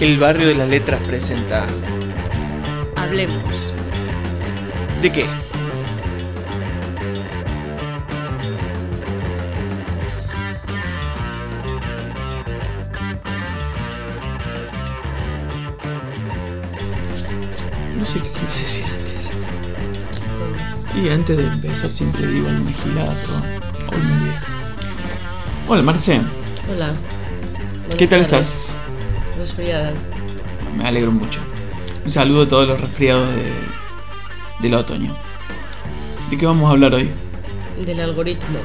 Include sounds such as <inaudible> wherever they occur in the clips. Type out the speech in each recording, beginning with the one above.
El barrio de las letras presenta. Hablemos. ¿De qué? No sé qué iba a decir antes. Y antes de empezar siempre digo alguna gilada, pero hoy me olvidé. Hola Marce, Hola. ¿qué tal estás? Resfriada. Me alegro mucho. Un saludo a todos los resfriados de, del otoño. ¿De qué vamos a hablar hoy? Del algoritmo.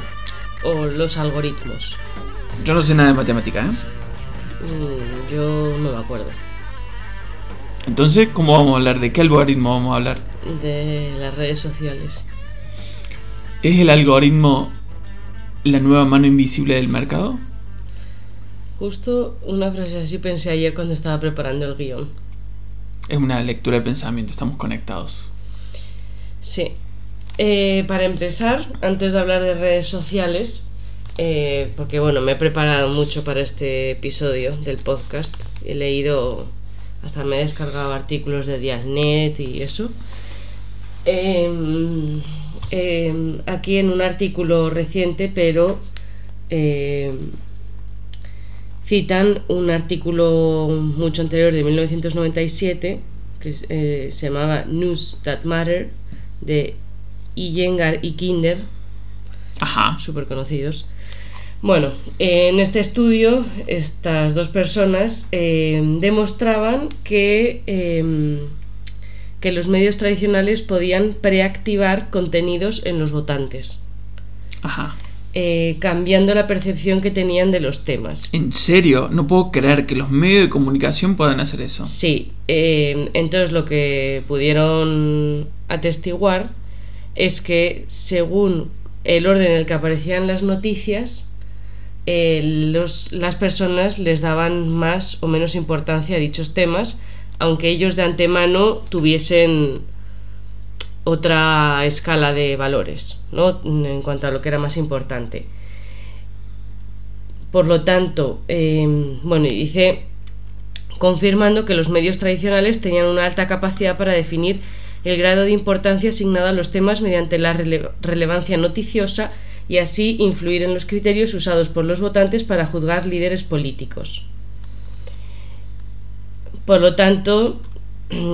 O los algoritmos. Yo no sé nada de matemática, ¿eh? Mm, yo no me acuerdo. Entonces, ¿cómo vamos a hablar? ¿De qué algoritmo vamos a hablar? De las redes sociales. ¿Es el algoritmo la nueva mano invisible del mercado? Justo una frase así pensé ayer cuando estaba preparando el guion. Es una lectura de pensamiento, estamos conectados. Sí. Eh, para empezar, antes de hablar de redes sociales, eh, porque bueno, me he preparado mucho para este episodio del podcast. He leído, hasta me he descargado artículos de Diasnet y eso. Em, em, aquí en un artículo reciente, pero em, citan un artículo mucho anterior de 1997 que eh, se llamaba News That Matter de Iyengar y Kinder, súper conocidos. Bueno, en este estudio estas dos personas eh, demostraban que, eh, que los medios tradicionales podían preactivar contenidos en los votantes, Ajá. Eh, cambiando la percepción que tenían de los temas. En serio, no puedo creer que los medios de comunicación puedan hacer eso. Sí, eh, entonces lo que pudieron atestiguar es que según el orden en el que aparecían las noticias, eh, los- las personas les daban más o menos importancia a dichos temas, aunque ellos de antemano tuviesen otra escala de valores, ¿no? En cuanto a lo que era más importante. Por lo tanto, eh, bueno, dice confirmando que los medios tradicionales tenían una alta capacidad para definir el grado de importancia asignado a los temas mediante la rele- relevancia noticiosa y así influir en los criterios usados por los votantes para juzgar líderes políticos. Por lo tanto,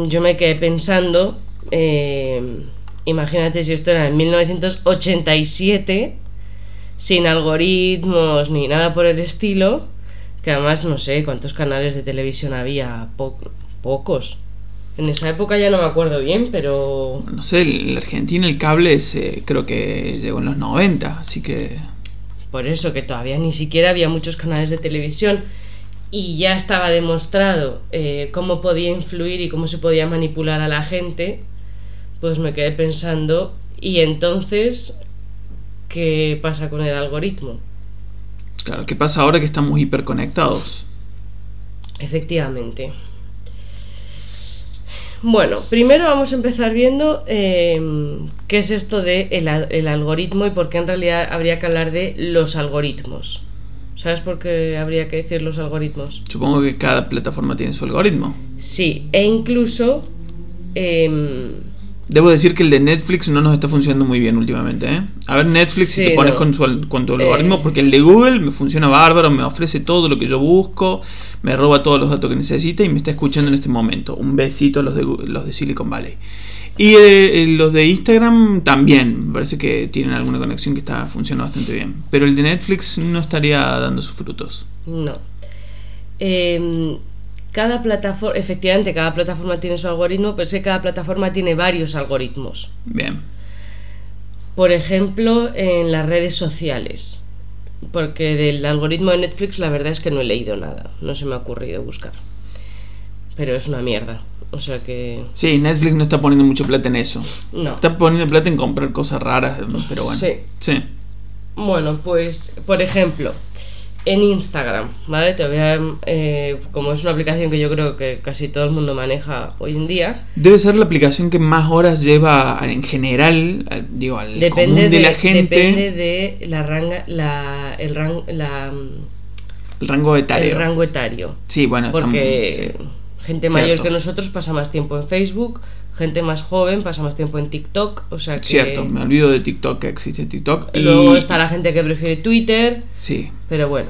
yo me quedé pensando, eh, imagínate si esto era en 1987, sin algoritmos ni nada por el estilo, que además no sé cuántos canales de televisión había, po- pocos. En esa época ya no me acuerdo bien, pero No sé, en Argentina el cable se, creo que llegó en los 90, así que... por eso que todavía ni siquiera había muchos canales de televisión y ya estaba demostrado eh, cómo podía influir y cómo se podía manipular a la gente, pues me quedé pensando, ¿y entonces qué pasa con el algoritmo? Claro, ¿qué pasa ahora que estamos hiperconectados? Efectivamente. Bueno, primero vamos a empezar viendo eh, qué es esto de el, al- el algoritmo y por qué en realidad habría que hablar de los algoritmos. ¿Sabes por qué habría que decir los algoritmos? Supongo que cada plataforma tiene su algoritmo. Sí, e incluso em, Debo decir que el de Netflix no nos está funcionando muy bien últimamente, ¿eh? A ver, Netflix, si te pones no. con, su, con tu Eh. algoritmo, porque el de Google me funciona bárbaro, me ofrece todo lo que yo busco, me roba todos los datos que necesita y me está escuchando en este momento. Un besito a los de, los de Silicon Valley. Y eh, eh, los de Instagram también, me parece que tienen alguna conexión que está funcionando bastante bien. Pero el de Netflix no estaría dando sus frutos. no. Em, cada plataforma, efectivamente, cada plataforma tiene su algoritmo, pero es que cada plataforma tiene varios algoritmos. Bien. Por ejemplo, en las redes sociales. Porque del algoritmo de Netflix la verdad es que no he leído nada. No se me ha ocurrido buscar. Pero es una mierda. O sea que... Sí, Netflix no está poniendo mucho plata en eso. No. Está poniendo plata en comprar cosas raras, pero bueno. Sí. Sí. Bueno, pues, por ejemplo, en Instagram, ¿vale? Te voy a, eh, como es una aplicación que yo creo que casi todo el mundo maneja hoy en día, Debe ser la aplicación que más horas lleva en general, al- digo, al depende común de, de, la gente. depende de la ranga, la, el ran- la, El rango etario. el rango etario. Sí, bueno, Porque estamos- gente Cierto. mayor que nosotros pasa más tiempo en Facebook, gente más joven pasa más tiempo en TikTok, o sea que... Cierto, me olvido de TikTok que existe TikTok. Y Luego está la gente que prefiere Twitter, Sí, pero bueno.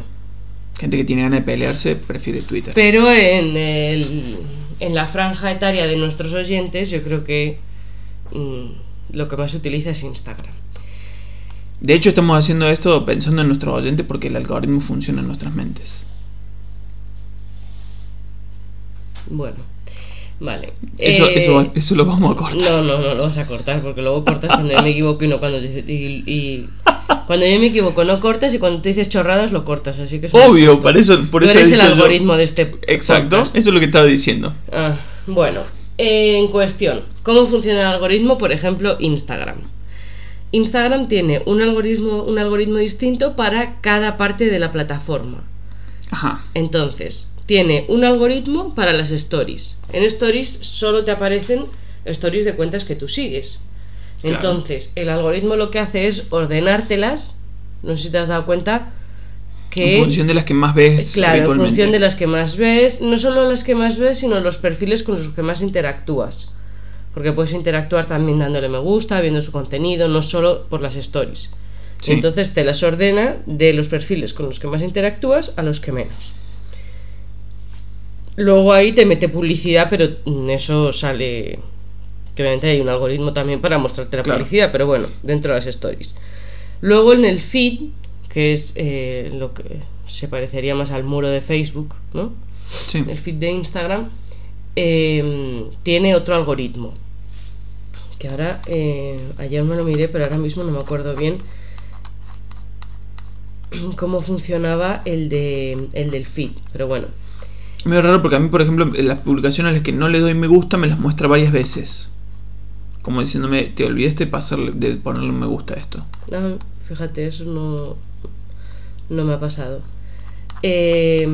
gente que tiene ganas de pelearse prefiere Twitter. Pero en, el- en la franja etaria de nuestros oyentes, yo creo que mm, lo que más se utiliza es Instagram. De hecho, estamos haciendo esto pensando en nuestros oyentes porque el algoritmo funciona en nuestras mentes. Bueno, vale. Eso, Eh, eso, eso lo vamos a cortar. No, no, no lo vas a cortar porque luego cortas cuando yo me equivoco y no cuando dices. Y, y- cuando yo me equivoco no cortas y cuando tú dices chorradas lo cortas, así que. es Obvio, por eso, por Tú eso eres el yo- algoritmo de este. Exacto, podcast. eso es lo que estaba diciendo. Ah, bueno, en cuestión, ¿cómo funciona el algoritmo? Por ejemplo, Instagram. Instagram tiene un algoritmo, un algoritmo distinto para cada parte de la plataforma. Ajá. Entonces, tiene un algoritmo para las stories. En stories solo te aparecen stories de cuentas que tú sigues. Claro. Entonces, el algoritmo lo que hace es ordenártelas. No sé si te has dado cuenta que En función de las que más ves. Claro, en función de las que más ves, no solo las que más ves, sino los perfiles con los que más interactúas. Porque puedes interactuar también dándole me gusta, viendo su contenido, no solo por las stories. Sí. Entonces te las ordena de los perfiles con los que más interactúas a los que menos. Luego ahí te mete publicidad, pero mm, eso sale. Que obviamente hay un algoritmo también para mostrarte la Claro. publicidad, pero bueno, dentro de las stories. Luego en el feed, que es eh, lo que se parecería más al muro de Facebook, ¿no? Sí. El feed de Instagram eh, tiene otro algoritmo. Que ahora, eh, ayer me lo miré, pero ahora mismo no me acuerdo bien cómo funcionaba el, de, el del feed. Pero bueno, Medio raro porque a mí, por ejemplo, las publicaciones a las que no le doy me gusta me las muestra varias veces. Como diciéndome, te olvidaste de, pasarle, de ponerle un me gusta a esto. ah, fíjate, eso no, no me ha pasado. Eh,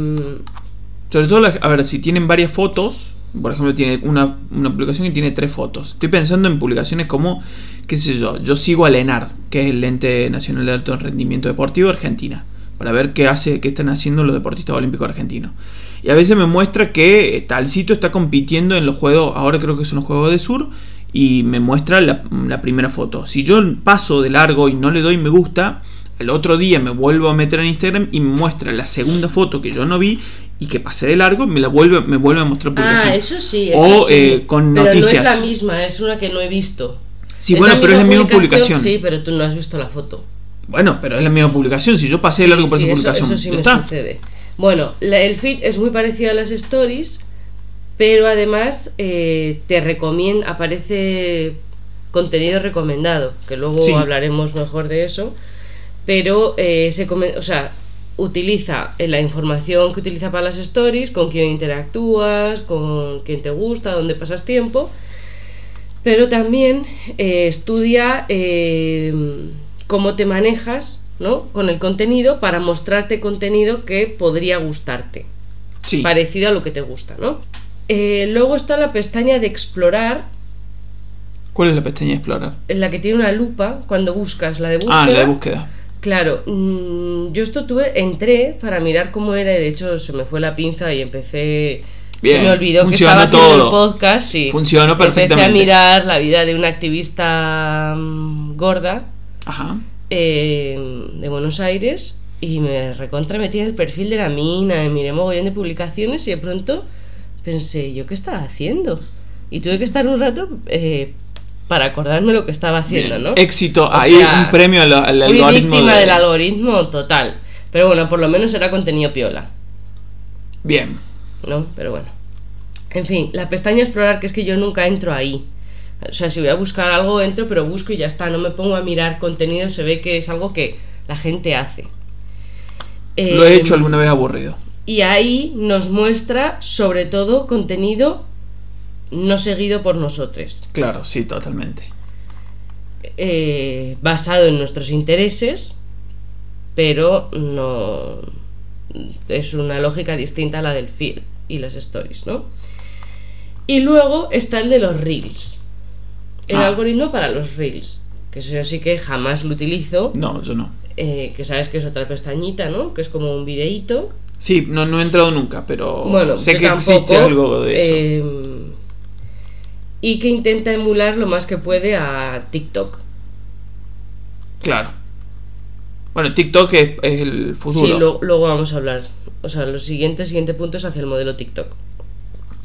Sobre todo, las- a ver, si tienen varias fotos, por ejemplo, tiene una, una publicación que tiene tres fotos. Estoy pensando en publicaciones como, qué sé yo, yo sigo a LENAR, que es el Ente Nacional de Alto Rendimiento Deportivo de Argentina, para ver qué hace, qué están haciendo los deportistas olímpicos argentinos. Y a veces me muestra que Talcito está compitiendo en los juegos, ahora creo que son los Juegos de Sur, y me muestra la, la primera foto. Si yo paso de largo y no le doy me gusta, el otro día me vuelvo a meter en Instagram y me muestra la segunda foto que yo no vi y que pasé de largo, me la vuelve, me vuelve a mostrar publicación. ah, eso sí. Eso O sí. eh, con pero noticias. no es la misma, es una que no he visto. Sí, bueno, pero es la misma publicación. Sí, pero tú no has visto la foto. Bueno, pero es la misma publicación. Si yo pasé Sí, largo por sí, esa eso- publicación, Eso, sí me está. sucede. Bueno, la- el feed es muy parecido a las stories, pero además eh, te recomienda, aparece contenido recomendado, que luego Sí. hablaremos mejor de eso. Pero eh, se o sea, utiliza eh, la información que utiliza para las stories, con quién interactúas, con quién te gusta, dónde pasas tiempo. Pero también eh, estudia eh, cómo te manejas ¿no? con el contenido para mostrarte contenido que podría gustarte, Sí. parecido a lo que te gusta. ¿no? Eh, luego está la pestaña de explorar, ¿Cuál es la pestaña de explorar? en la que tiene una lupa cuando buscas la de búsqueda. Ah, la de búsqueda. Claro, mm, yo esto tuve, entré para mirar cómo era y de hecho se me fue la pinza y empecé... Bien, se me olvidó que estaba haciendo todo. el podcast y Funcionó empecé a perfectamente. mirar la vida de una activista mm, gorda Ajá. Eh, de Buenos Aires y me recontra metí en el perfil de la mina, y miré mogollón de publicaciones y de pronto pensé, ¿yo qué estaba haciendo? Y tuve que estar un rato eh, para acordarme lo que estaba haciendo, Bien. ¿no? Éxito. O Ahí sea, un premio al, al Fui algoritmo. víctima de- del algoritmo total. Pero bueno, por lo menos era contenido piola, Bien. ¿no? Pero bueno. En fin, la pestaña explorar, que es que yo nunca entro ahí. O sea, si voy a buscar algo, entro, pero busco y ya está. No me pongo a mirar contenido, se ve que es algo que la gente hace. Lo he hecho alguna vez aburrido. Y ahí nos muestra, sobre todo, contenido no seguido por nosotros. Claro, sí, totalmente. eh, basado en nuestros intereses, pero no es una lógica distinta a la del feed y las stories, ¿no? Y luego está el de los reels. El Ah. algoritmo para los reels, que eso yo sí que jamás lo utilizo, No, yo no. eh, que sabes que es otra pestañita, ¿no? Que es como un videíto. Sí, no, no he entrado nunca, pero Bueno, sé que tampoco, existe algo de eso. eh, y que intenta emular lo más que puede a TikTok. Claro. Bueno, TikTok es, es el futuro. Sí, lo- luego vamos a hablar. O sea, los siguientes siguiente punto es hacia el modelo TikTok.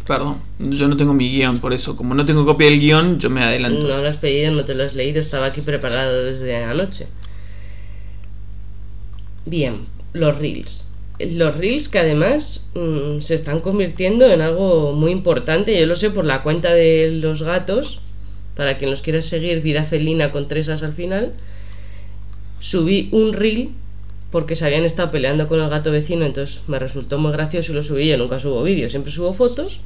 Perdón, yo no tengo mi guion, por eso, como no tengo copia del guion, yo me adelanto. No lo has pedido, no te lo has leído, estaba aquí preparado desde anoche. Bien, los reels. Los reels que además mm, se están convirtiendo en algo muy importante. Yo lo sé por la cuenta de los gatos. Para quien los quiera seguir, vida felina con tres as al final. Subí un reel porque se habían estado peleando con el gato vecino, entonces me resultó muy gracioso y lo subí. Yo nunca subo vídeos, siempre subo fotos.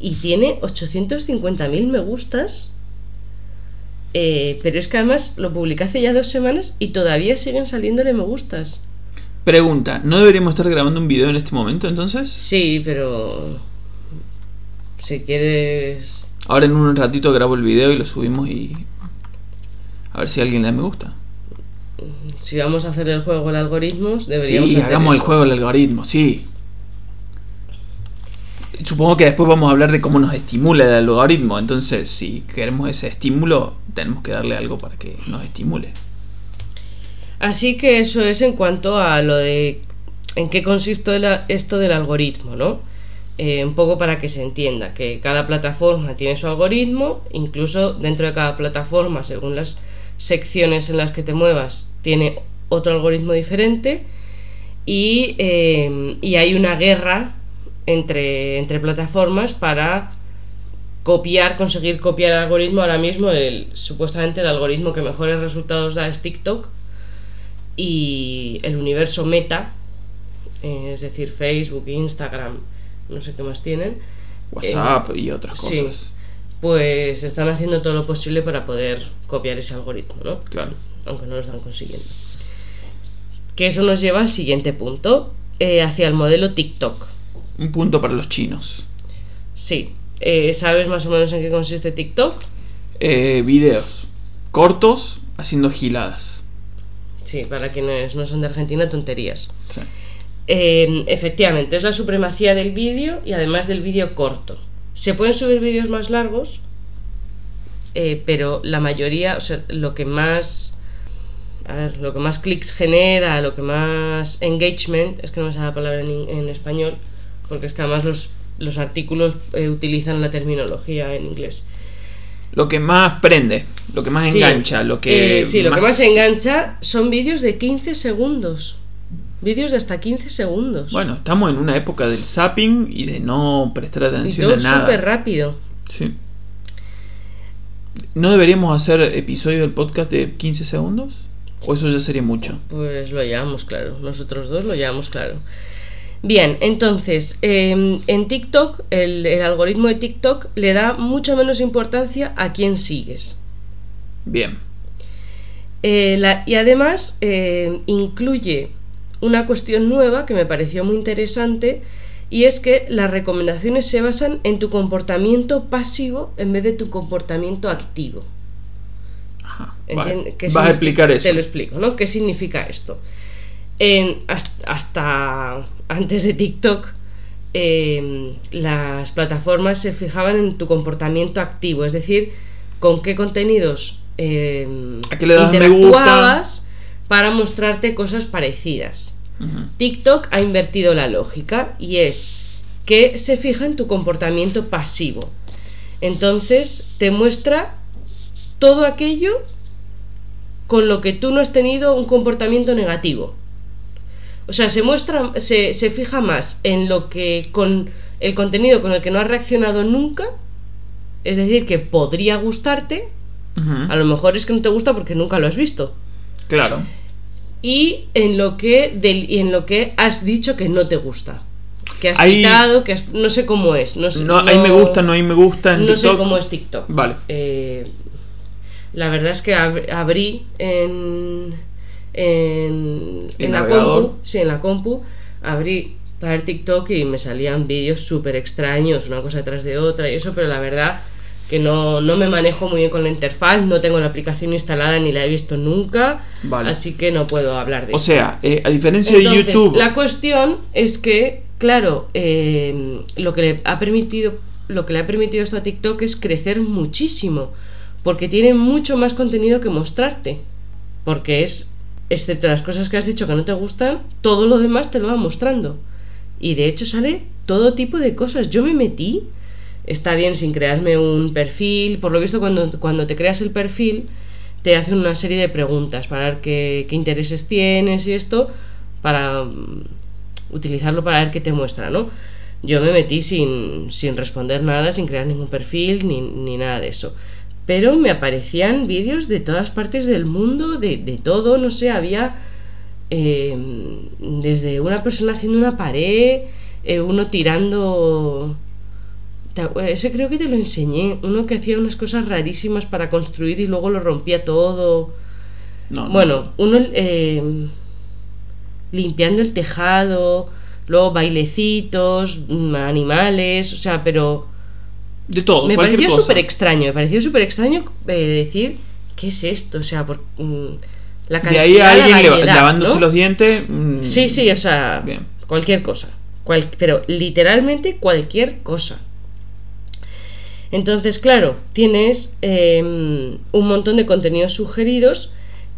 Y tiene 850.000 me gustas. Eh, pero es que además lo publiqué hace ya dos semanas y todavía siguen saliéndole me gustas. Pregunta, ¿no deberíamos estar grabando un video en este momento entonces? Sí, pero si quieres... Ahora en un ratito grabo el video y lo subimos y... A ver si a alguien le da me gusta. Si vamos a hacer el juego de algoritmos, deberíamos Sí, hacer hagamos el juego del algoritmo, sí. Supongo que después vamos a hablar de cómo nos estimula el algoritmo. Entonces, si queremos ese estímulo, tenemos que darle algo para que nos estimule. Así que eso es en cuanto a lo de en qué consiste esto del algoritmo, ¿no? Eh, un poco para que se entienda que cada plataforma tiene su algoritmo, incluso dentro de cada plataforma, según las secciones en las que te muevas, tiene otro algoritmo diferente y, eh, y hay una guerra entre, entre plataformas para copiar, conseguir copiar el algoritmo. Ahora mismo, el, supuestamente el algoritmo que mejores resultados da es TikTok y el universo meta, eh, es decir, Facebook, Instagram, no sé qué más tienen, WhatsApp y otras sí. cosas. pues están haciendo todo lo posible para poder copiar ese algoritmo, ¿no? Claro. Aunque no lo están consiguiendo. Que eso nos lleva al siguiente punto, eh, hacia el modelo TikTok. Un punto para los chinos. Sí, eh, ¿sabes más o menos en qué consiste TikTok? Eh, videos cortos haciendo giladas. Sí, para quienes no son de Argentina, tonterías. Sí. Eh, efectivamente, es la supremacía del vídeo y además del vídeo corto. Se pueden subir vídeos más largos, eh, pero la mayoría, o sea, lo que más. A ver, lo que más clics genera, lo que más engagement, es que no me sale la palabra en, en español, porque es que además los, los artículos eh, utilizan la terminología en inglés. Lo que más prende, lo que más Sí, engancha, lo que eh, sí, lo que más engancha son vídeos de 15 segundos. Vídeos de hasta 15 segundos. Bueno, estamos en una época del zapping y de no prestar y atención todo a nada. súper rápido. Sí. ¿No deberíamos hacer episodio del podcast de 15 segundos? ¿O eso ya sería mucho? Pues lo llevamos claro, nosotros dos lo llevamos claro. Bien, entonces, eh, en TikTok, el, el algoritmo de TikTok le da mucha menos importancia a quién sigues. Bien. Eh, la- y además eh, incluye una cuestión nueva que me pareció muy interesante y es que las recomendaciones se basan en tu comportamiento pasivo en vez de tu comportamiento activo. Ajá. Entien- Vale. ¿qué Vas a explicar eso. Te lo explico, ¿no? ¿Qué significa esto? En- hasta, antes de TikTok, eh, las plataformas se fijaban en tu comportamiento activo, es decir, con qué contenidos eh, ¿A qué le das me interactuabas para mostrarte cosas parecidas. TikTok ha invertido la lógica y es que se fija en tu comportamiento pasivo. Entonces te muestra todo aquello con lo que tú no has tenido un comportamiento negativo. O sea, se muestra, se, se fija más en lo que con el contenido con el que no has reaccionado nunca, es decir, que podría gustarte, a lo mejor es que no te gusta porque nunca lo has visto Claro. y en lo que del, y en lo que has dicho que no te gusta que has Ahí- quitado que has- no sé cómo es no sé No, hay me gusta, no hay me gusta en no sé cómo es TikTok Vale. Eh, la verdad es que ab- abrí en en, ¿El en la compu sí en la compu abrí para TikTok y me salían vídeos súper extraños una cosa detrás de otra y eso pero la verdad que no, no me manejo muy bien con la interfaz, no tengo la aplicación instalada ni la he visto nunca, Vale. así que no puedo hablar de O eso. sea, eh, a diferencia Entonces, de YouTube. La cuestión es que, claro, eh, lo que le ha permitido, lo que le ha permitido esto a TikTok es crecer muchísimo, porque tiene mucho más contenido que mostrarte, porque es, excepto las cosas que has dicho que no te gustan, todo lo demás te lo va mostrando. Y de hecho sale todo tipo de cosas. Yo me metí, está bien sin crearme un perfil, por lo visto cuando, cuando te creas el perfil te hacen una serie de preguntas para ver qué, intereses tienes y esto, para mm, utilizarlo para ver qué te muestra, ¿no? Yo me metí sin, sin responder nada, sin crear ningún perfil ni, ni nada de eso. Pero me aparecían vídeos de todas partes del mundo, de, de todo, no sé, había eh, desde una persona haciendo una pared, eh, uno tirando... Ese creo que te lo enseñé, uno que hacía unas cosas rarísimas para construir y luego lo rompía todo. No, no. Bueno, uno eh, limpiando el tejado, luego bailecitos, mm, animales, o sea, pero de todo, me pareció súper extraño, me pareció súper extraño eh, decir, ¿qué es esto? O sea, por, mm, la De cantidad, ahí a alguien variedad, lavándose ¿no? los dientes. mm, Sí, sí, o sea, Bien. cualquier cosa. Cual- pero literalmente cualquier cosa. Entonces, claro, tienes eh, un montón de contenidos sugeridos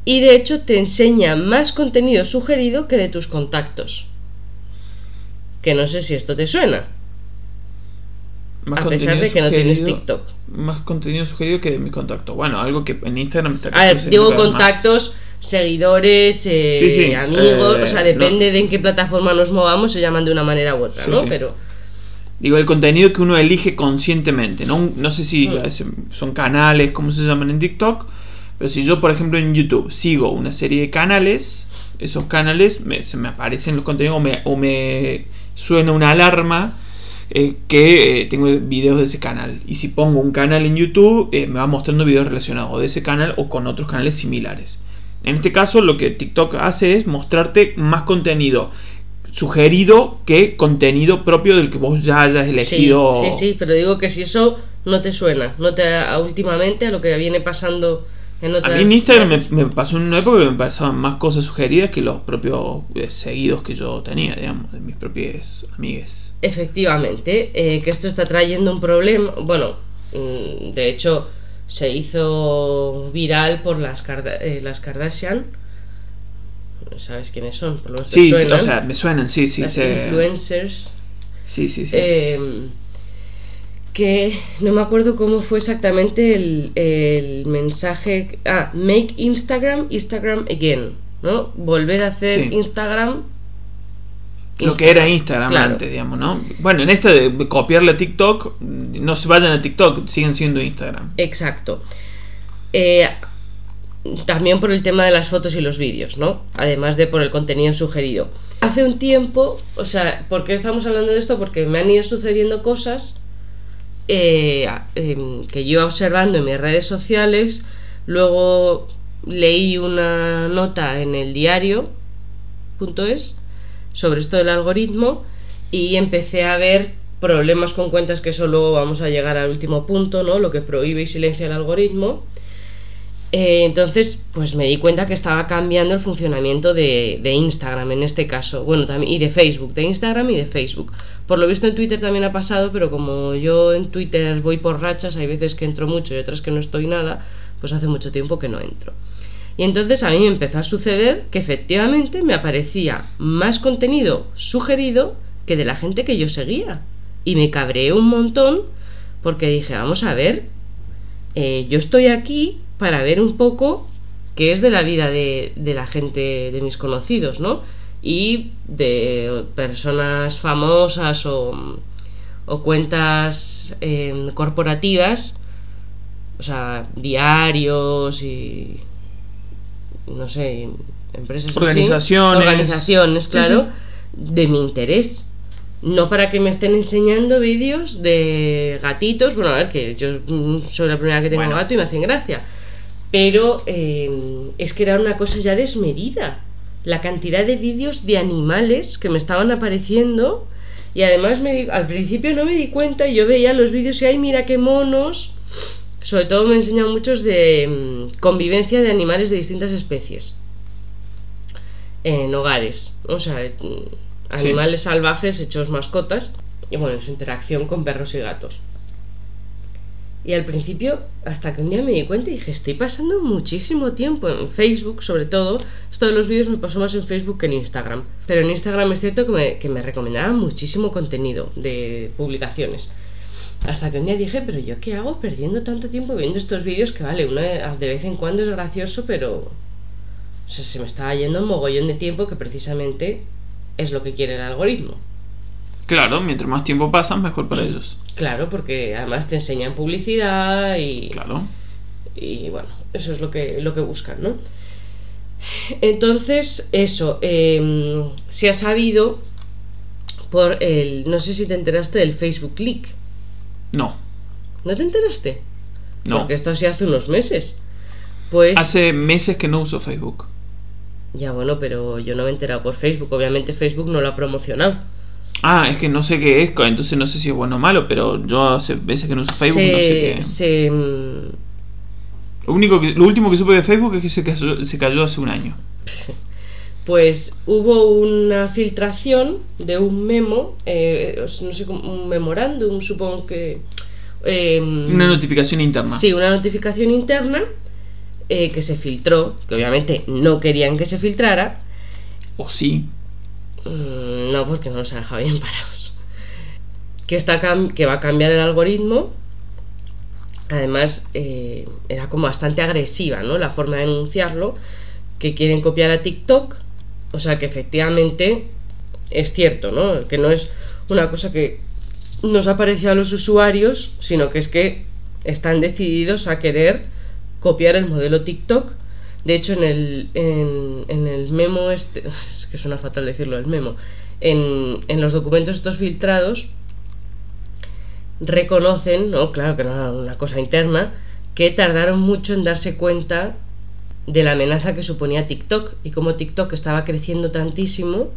y de hecho te enseña más contenido sugerido que de tus contactos. Que no sé si esto te suena, más a pesar de que no tienes TikTok. Más contenido sugerido que de mi contacto. Bueno, algo que en Instagram está A ver, digo más. contactos, seguidores, eh, Sí, sí, amigos, eh, o sea, no. depende de en qué plataforma nos movamos, se llaman de una manera u otra, Sí, ¿no? Pero Digo, el contenido que uno elige conscientemente. No, no sé si Mm. son canales, como se llaman en TikTok. Pero si yo, por ejemplo, en YouTube sigo una serie de canales, esos canales me, se me aparecen los contenidos o me, o me suena una alarma eh, que eh, tengo videos de ese canal. Y si pongo un canal en YouTube, eh, me va mostrando videos relacionados de ese canal o con otros canales similares. En este caso, lo que TikTok hace es mostrarte más contenido sugerido que contenido propio del que vos ya hayas elegido. Sí, sí, sí, pero digo que si eso no te suena, no te a- últimamente a lo que viene pasando en A mí en Instagram me, pasó en una época que me pasaban más cosas sugeridas que los propios eh, seguidos que yo tenía, digamos, de mis propios amigues. Efectivamente, eh, que esto está trayendo un problema. Bueno, mm, de hecho, se hizo viral por las, Karda- eh, las Kardashian. ¿Sabes quiénes son? Por lo menos Sí, suenan. o sea, me suenan, sí, sí. las se- influencers. Sí, sí, sí. Eh, que no me acuerdo cómo fue exactamente el, el mensaje. Ah, make Instagram Instagram again. ¿No? Volver a hacer Sí. Instagram. lo que era Instagram Claro. antes, digamos, ¿no? Bueno, en esta de copiarle a TikTok, no se vayan a TikTok, siguen siendo Instagram. Exacto. Eh, también por el tema de las fotos y los vídeos, ¿no? Además de por el contenido sugerido. Hace un tiempo, o sea, ¿por qué estamos hablando de esto? Porque me han ido sucediendo cosas eh, em, que yo iba observando en mis redes sociales, luego leí una nota en el diario.es sobre esto del algoritmo y empecé a ver problemas con cuentas que eso luego vamos a llegar al último punto, ¿no? Lo que prohíbe y silencia el algoritmo. Eh, entonces, pues me di cuenta que estaba cambiando el funcionamiento de, de Instagram en este caso, bueno, también y de Facebook, de Instagram y de Facebook. Por lo visto en Twitter también ha pasado, pero como yo en Twitter voy por rachas, hay veces que entro mucho y otras que no estoy nada, pues hace mucho tiempo que no entro. Y entonces a mí me empezó a suceder que efectivamente me aparecía más contenido sugerido que de la gente que yo seguía. Y me cabreé un montón porque dije, vamos a ver, eh, yo estoy aquí para ver un poco qué es de la vida de, de la gente, de mis conocidos, ¿no? Y de personas famosas o, o cuentas eh, corporativas, o sea, diarios y no sé, empresas así, Organizaciones. organizaciones, Sí, claro, de mi interés. No para que me estén enseñando vídeos de gatitos. Bueno, a ver, que yo soy la primera que tengo Bueno. gato y me hacen gracia. Pero eh, es que era una cosa ya desmedida. La cantidad de vídeos de animales que me estaban apareciendo. Y además me di- al principio no me di cuenta y yo veía los vídeos y ay mira qué monos. Sobre todo me enseñan muchos de mm, convivencia de animales de distintas especies en hogares. O sea, mm, animales salvajes hechos mascotas y bueno, su interacción con perros y gatos. Y al principio, hasta que un día me di cuenta y dije, estoy pasando muchísimo tiempo en Facebook, sobre todo. Esto de los vídeos me pasó más en Facebook que en Instagram. Pero en Instagram es cierto que me, que me recomendaban muchísimo contenido de publicaciones. Hasta que un día dije, pero yo qué hago perdiendo tanto tiempo viendo estos vídeos que vale, uno de vez en cuando es gracioso, pero se me estaba yendo un mogollón de tiempo que precisamente es lo que quiere el algoritmo. Claro, mientras más tiempo pasan, mejor para ellos. Claro, porque además te enseñan publicidad y. Claro. Y bueno, eso es lo que, lo que buscan, ¿no? Entonces, eso, em, se ha sabido por el. No sé si te enteraste del Facebook Leak. No. ¿No te enteraste? No. Porque esto sí hace unos meses. Pues. Hace meses que no uso Facebook. Ya bueno, pero yo no me he enterado por Facebook. Obviamente Facebook no lo ha promocionado. Ah, es que no sé qué es, entonces no sé si es bueno o malo, pero yo hace veces que no uso Facebook, no sé qué. Se, mm, lo, único que, lo último que supe de Facebook es que se cayó, se cayó hace un año. <laughs> Pues hubo una filtración de un memo, eh, no sé, un memorándum, supongo que. Eh, una notificación interna. Sí, una notificación interna eh, que se filtró, que obviamente no querían que se filtrara. ¿O sí? Mm, no, porque no los ha dejado bien <laughs> parados. Que, está que va a cambiar el algoritmo. Además, eh, era como bastante agresiva, ¿no? La forma de denunciarlo. Que quieren copiar a TikTok. O sea que efectivamente es cierto, ¿no? Que no es una cosa que nos ha parecido a los usuarios, sino que es que están decididos a querer copiar el modelo TikTok. De hecho, en el, en, el memo, este, <laughs> es que suena fatal decirlo, el memo, en, en los documentos estos filtrados, reconocen, ¿no? claro que no era una cosa interna, que tardaron mucho en darse cuenta de la amenaza que suponía TikTok y cómo TikTok estaba creciendo tantísimo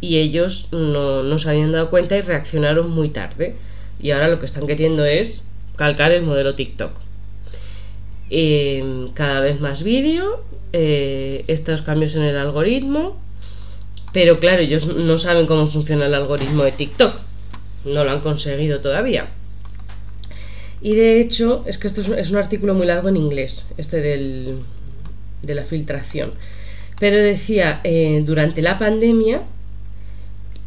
y ellos no, no se habían dado cuenta y reaccionaron muy tarde. Y ahora lo que están queriendo es calcar el modelo TikTok. Em, cada vez más vídeo, eh, estos cambios en el algoritmo, pero claro, ellos no saben cómo funciona el algoritmo de TikTok, no lo han conseguido todavía. Y de hecho, es que esto es un, artículo muy largo en inglés, este del, de la filtración. Pero decía, eh, durante la pandemia,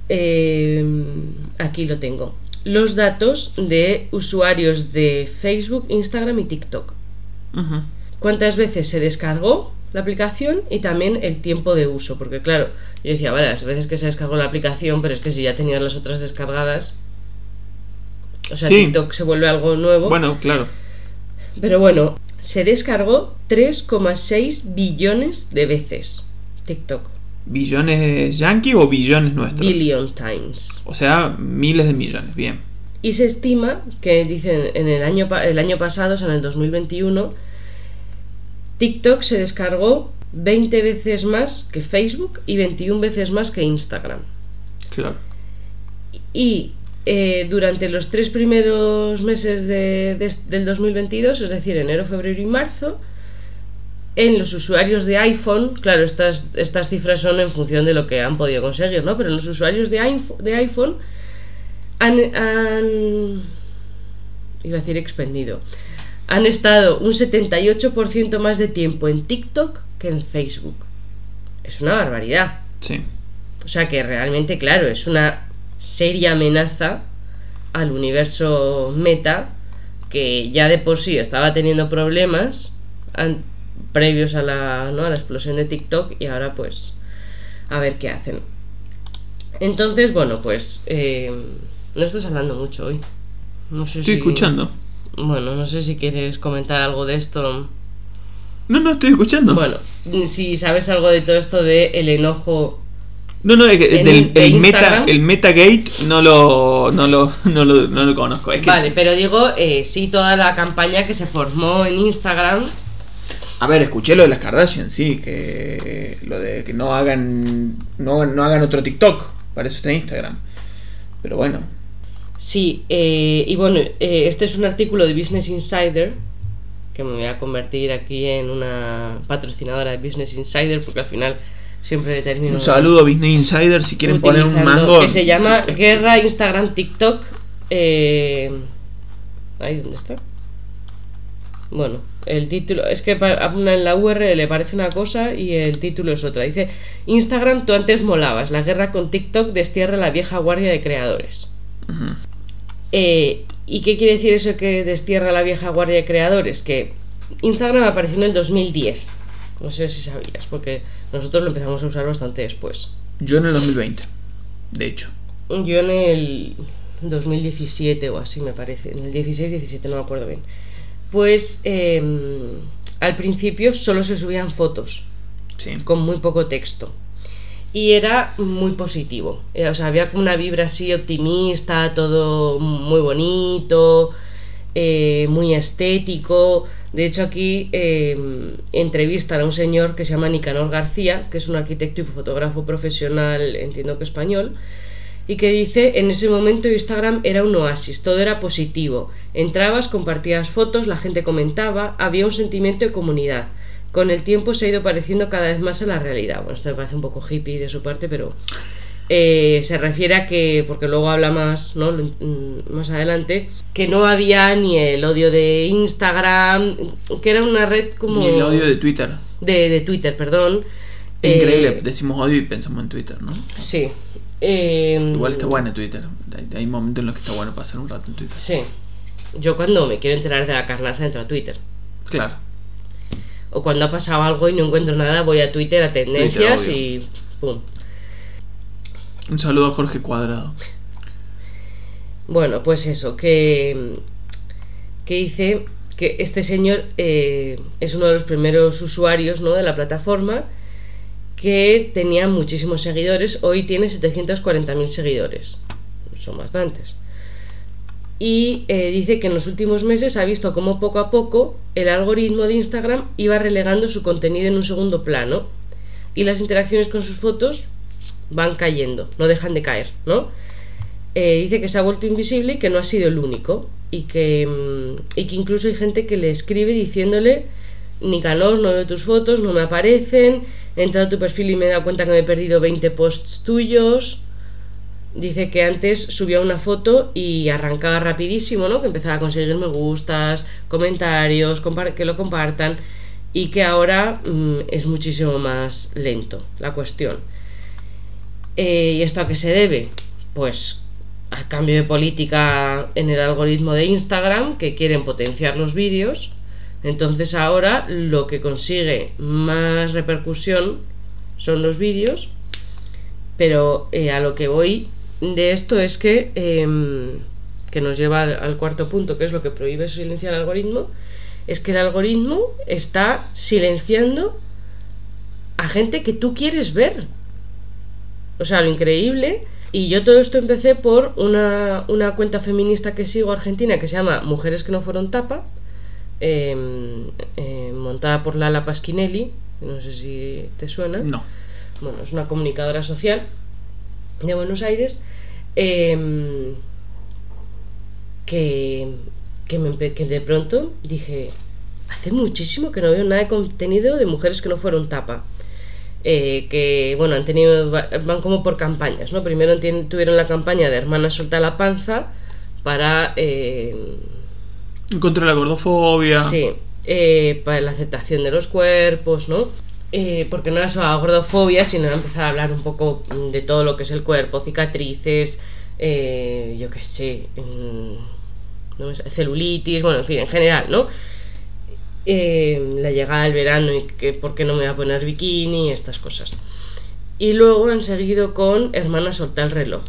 em, aquí lo tengo, los datos de usuarios de Facebook, Instagram y TikTok cuántas veces se descargó la aplicación y también el tiempo de uso. Porque claro, yo decía, vale, las veces que se descargó la aplicación, pero es que si ya tenías las otras descargadas, o sea, TikTok se vuelve algo nuevo. Bueno, claro. Pero bueno, se descargó 3,6 billones de veces TikTok. ¿Billones yankee o billones nuestros? Billion times. O sea, miles de millones, bien. Y se estima que, dicen, en el año, el año pasado, o sea, en el 2021, TikTok se descargó 20 veces más que Facebook y 21 veces más que Instagram. Claro. Y eh, durante los tres primeros meses de, del 2022, es decir, enero, febrero y marzo, en los usuarios de iPhone, claro, estas, estas cifras son en función de lo que han podido conseguir, ¿no? Pero en los usuarios de, de iPhone han, iba a decir expendido, han estado un 78% más de tiempo en TikTok que en Facebook. Es una barbaridad. Sí. O sea que realmente, claro, es una seria amenaza al universo meta que ya de por sí estaba teniendo problemas previos a la, ¿no? a la explosión de TikTok y ahora pues a ver qué hacen. Entonces, bueno, pues eh, no estás hablando mucho hoy. No sé estoy escuchando. Bueno, no sé si quieres comentar algo de esto. No, no, estoy escuchando. Bueno, si sabes algo de todo esto de el enojo. No, no, el, meta, el Metagate no lo, no lo, no lo, no lo conozco. Vale, pero digo, eh, sí, toda la campaña que se formó en Instagram. A ver, escuché lo de las Kardashian, sí, que lo de que no hagan, no, no hagan otro TikTok, para eso está Instagram. Pero bueno, Sí, eh, y bueno, eh, este es un artículo de Business Insider, que me voy a convertir aquí en una patrocinadora de Business Insider, porque al final siempre termino... Un saludo a Business Insider si quieren poner un mango. Que se llama Guerra Instagram TikTok. Eh, ¿Ahí dónde está? Bueno, el título es que en la URL le parece una cosa y el título es otra. Dice, Instagram tú antes molabas, la guerra con TikTok destierra la vieja guardia de creadores. Ujú. Eh, ¿Y qué quiere decir eso que destierra la vieja guardia de creadores? Que Instagram apareció en el 2010. No sé si sabías, porque nosotros lo empezamos a usar bastante después. Yo en el 2020, de hecho. Yo en el 2017 o así me parece, en el 16-17 no me acuerdo bien. Pues eh, al principio solo se subían fotos Sí. con muy poco texto. Y era muy positivo. Eh, O sea, había una vibra así optimista, todo muy bonito, eh, muy estético. De hecho, aquí eh, entrevistan a un señor que se llama Nicanor García, que es un arquitecto y fotógrafo profesional, entiendo que español, y que dice, en ese momento Instagram era un oasis, todo era positivo. Entrabas, compartías fotos, la gente comentaba, había un sentimiento de comunidad. Con el tiempo se ha ido pareciendo cada vez más a la realidad. Bueno, esto me parece un poco hippie de su parte, pero eh, se refiere a que, porque luego habla más, ¿no? Mm, más adelante, que no había ni el odio de Instagram, que era una red como... Y el odio de Twitter. de, de Twitter, perdón. Es Eh, increíble, decimos odio y pensamos en Twitter, ¿no? Sí. Eh, Igual está bueno Twitter. Hay, hay momentos en los que está bueno pasar un rato en Twitter. Sí. Yo cuando me quiero enterar de la carnaza entro a Twitter. Claro. O cuando ha pasado algo y no encuentro nada, voy a Twitter a tendencias Twitter, y pum. Un saludo a Jorge Cuadrado. Bueno, pues eso, que, que dice que este señor eh, es uno de los primeros usuarios ¿no? de la plataforma que tenía muchísimos seguidores, hoy tiene 740.000 seguidores, son bastantes. Y eh, dice que en los últimos meses ha visto cómo poco a poco el algoritmo de Instagram iba relegando su contenido en un segundo plano y las interacciones con sus fotos van cayendo, no dejan de caer, ¿no? Eh, dice que se ha vuelto invisible y que no ha sido el único y que, mm, y que incluso hay gente que le escribe diciéndole Nicanor, no veo tus fotos, no me aparecen, he entrado a tu perfil y me he dado cuenta que me he perdido 20 posts tuyos. Dice que antes subía una foto y arrancaba rapidísimo, ¿no? Que empezaba a conseguir me gustas, comentarios, que lo compartan y que ahora mm, es muchísimo más lento la cuestión. Eh, ¿Y esto a qué se debe? Pues al cambio de política en el algoritmo de Instagram que quieren potenciar los vídeos. Entonces ahora lo que consigue más repercusión son los vídeos. Pero eh, a lo que voy de esto es que, em, que nos lleva al, al cuarto punto, que es lo que prohíbe silenciar el algoritmo, es que el algoritmo está silenciando a gente que tú quieres ver. O sea, lo increíble. Y yo todo esto empecé por una, una cuenta feminista que sigo argentina que se llama Mujeres que no fueron tapa, eh, eh, montada por Lala Pasquinelli, no sé si te suena. No. Bueno, es una comunicadora social de Buenos Aires eh, que, que, me que de pronto dije, hace muchísimo que no veo nada de contenido de mujeres que no fueron tapa. Eh, que bueno han tenido va- van como por campañas no primero tuvieron la campaña de hermana suelta la panza para eh, Contra la gordofobia. Sí, eh, para la aceptación de los cuerpos, ¿no? Eh, porque no era solo gordofobia, sino era empezar a hablar un poco mm, de todo lo que es el cuerpo, cicatrices, eh, yo qué sé, mm, no sa- celulitis, bueno, en fin, en general, ¿no? Eh, la llegada del verano y que por qué no me voy a poner bikini, estas cosas. Y luego han seguido con Hermana Solta el reloj,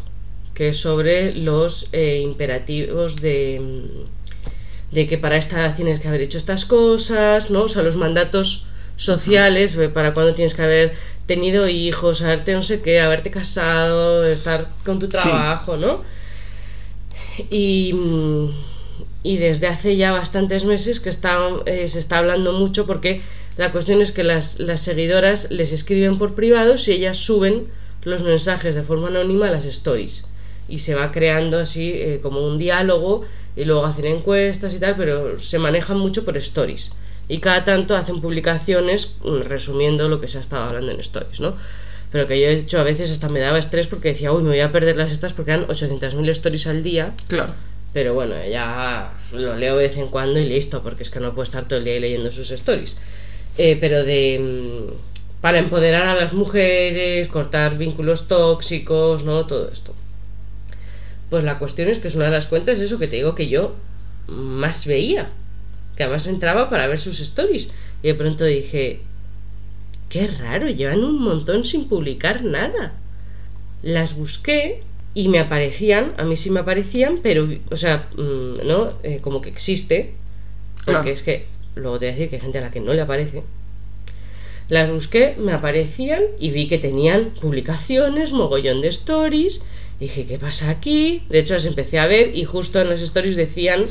que es sobre los imperativos de, mm, de que para esta edad tienes que haber hecho estas cosas, ¿no? O sea, los mandatos sociales, para cuando tienes que haber tenido hijos, haberte no sé qué, haberte casado, estar con tu trabajo, ¿no? Y, y desde hace ya bastantes meses que está, eh, se está hablando mucho porque la cuestión es que las, las seguidoras les escriben por privado si ellas suben los mensajes de forma anónima a las stories. y se va creando así eh, como un diálogo y luego hacen encuestas y tal, pero se manejan mucho por stories. Y cada tanto hacen publicaciones mm, resumiendo lo que se ha estado hablando en stories, ¿no? Pero que yo he hecho a veces hasta me daba estrés porque decía, uy, me voy a perder las estas porque eran 800.000 stories al día. Claro. Pero bueno, ya lo leo de vez en cuando y listo, porque es que no puedo estar todo el día leyendo sus stories. Eh, pero de mm, para empoderar a las mujeres, cortar vínculos tóxicos, ¿no? Todo esto. Pues la cuestión es que es una de las cuentas, eso que te digo que yo más veía. Que además entraba para ver sus stories. Y de pronto dije, qué raro, llevan un montón sin publicar nada. Las busqué y me aparecían, a mí sí me aparecían, pero, o sea, mm, ¿no? Eh, como que existe. Porque Claro. es que, luego te voy a decir que hay gente a la que no le aparece. Las busqué, me aparecían y vi que tenían publicaciones, mogollón de stories. Dije, ¿qué pasa aquí? De hecho, las empecé a ver y justo en las stories decían,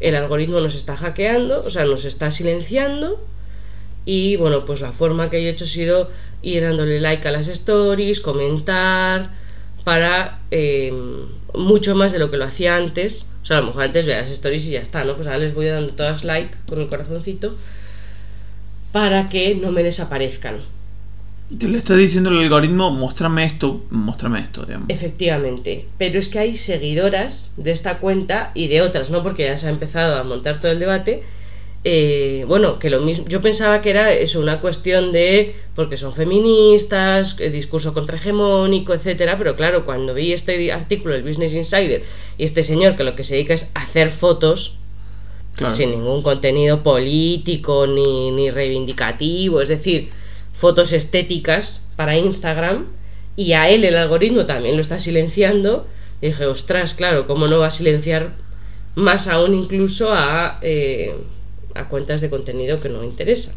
el algoritmo nos está hackeando, o sea, nos está silenciando. Y bueno, pues la forma que he hecho ha sido ir dándole like a las stories, comentar, para eh, mucho más de lo que lo hacía antes. O sea, a lo mejor antes veía las stories y ya está, ¿no? Pues ahora les voy dando todas like con el corazoncito para que no me desaparezcan. Te lo está diciendo el algoritmo, muéstrame esto, muéstrame esto, digamos. Efectivamente, pero es que hay seguidoras de esta cuenta y de otras, ¿no? Porque ya se ha empezado a montar todo el debate. eh, bueno, que lo mismo. Yo pensaba que era eso, una cuestión de. porque son feministas, eh, discurso contrahegemónico, etcétera. Pero claro, cuando vi este artículo del Business Insider y este señor que lo que se dedica es hacer fotos Claro. sin ningún contenido político ni, ni reivindicativo, es decir, fotos estéticas para Instagram y a él el algoritmo también lo está silenciando. Y dije, ostras, claro, ¿cómo no va a silenciar más aún incluso a, eh, a cuentas de contenido que no interesa?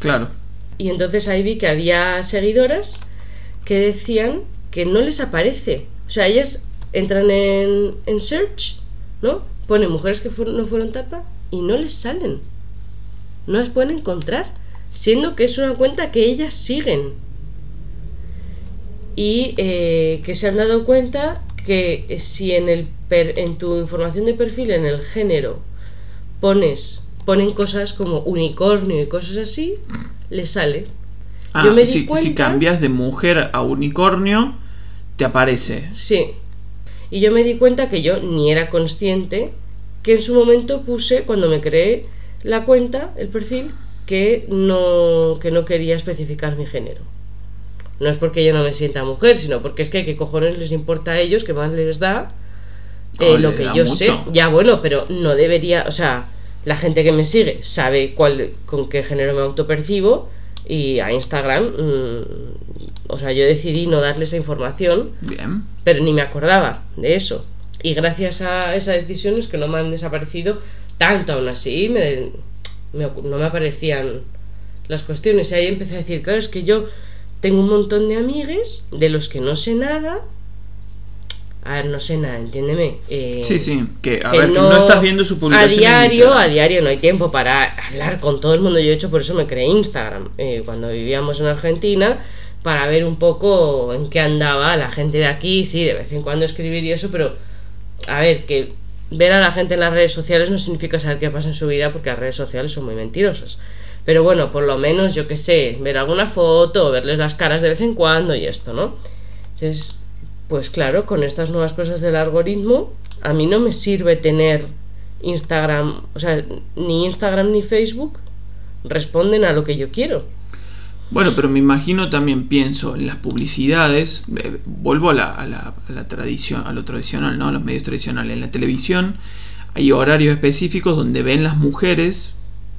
Claro. Y entonces ahí vi que había seguidoras que decían que no les aparece. O sea, ellas entran en, en search, ¿no? Ponen mujeres que fueron- no fueron tapa y no les salen. No las pueden encontrar. Siendo que es una cuenta que ellas siguen. Y eh, que se han dado cuenta que si en, el per- en tu información de perfil, en el género, pones ponen cosas como unicornio y cosas así, les sale. Ah, Yo me di si, si cuenta- cambias de mujer a unicornio, te aparece. Sí. Y yo me di cuenta que yo ni era consciente que en su momento puse, cuando me creé la cuenta, el perfil, que no, que no quería especificar mi género. No es porque yo no me sienta mujer, sino porque es que qué cojones les importa a ellos, que más les da eh, No, lo que yo mucho. sé. Ya bueno, pero no debería, o sea, la gente que me sigue sabe cuál, con qué género me autopercibo y a Instagram, mm, o sea, yo decidí no darle esa información Bien. pero ni me acordaba de eso. Y gracias a esa decisión es que no me han desaparecido tanto aún así, me, me no me aparecían las cuestiones. Y ahí empecé a decir, claro, es que yo tengo un montón de amigues de los que no sé nada. A ver, no sé nada, entiéndeme. Eh, Sí, sí. Que, a que ver, que no estás viendo su a publicación. en diario, a diario no hay tiempo para hablar con todo el mundo. Yo de hecho por eso me creé Instagram eh, cuando vivíamos en Argentina para ver un poco en qué andaba la gente de aquí, sí, de vez en cuando escribir y eso, pero a ver, que ver a la gente en las redes sociales no significa saber qué pasa en su vida porque las redes sociales son muy mentirosas. Pero bueno, por lo menos, yo qué sé, ver alguna foto, verles las caras de vez en cuando y esto, ¿no? Entonces, pues claro, con estas nuevas cosas del algoritmo, a mí no me sirve tener Instagram, o sea, ni Instagram ni Facebook responden a lo que yo quiero. Bueno, pero me imagino también, pienso, en las publicidades, eh, vuelvo a la, a la- a la tradición, a lo tradicional, ¿no? A los medios tradicionales. En la televisión hay horarios específicos donde ven las mujeres,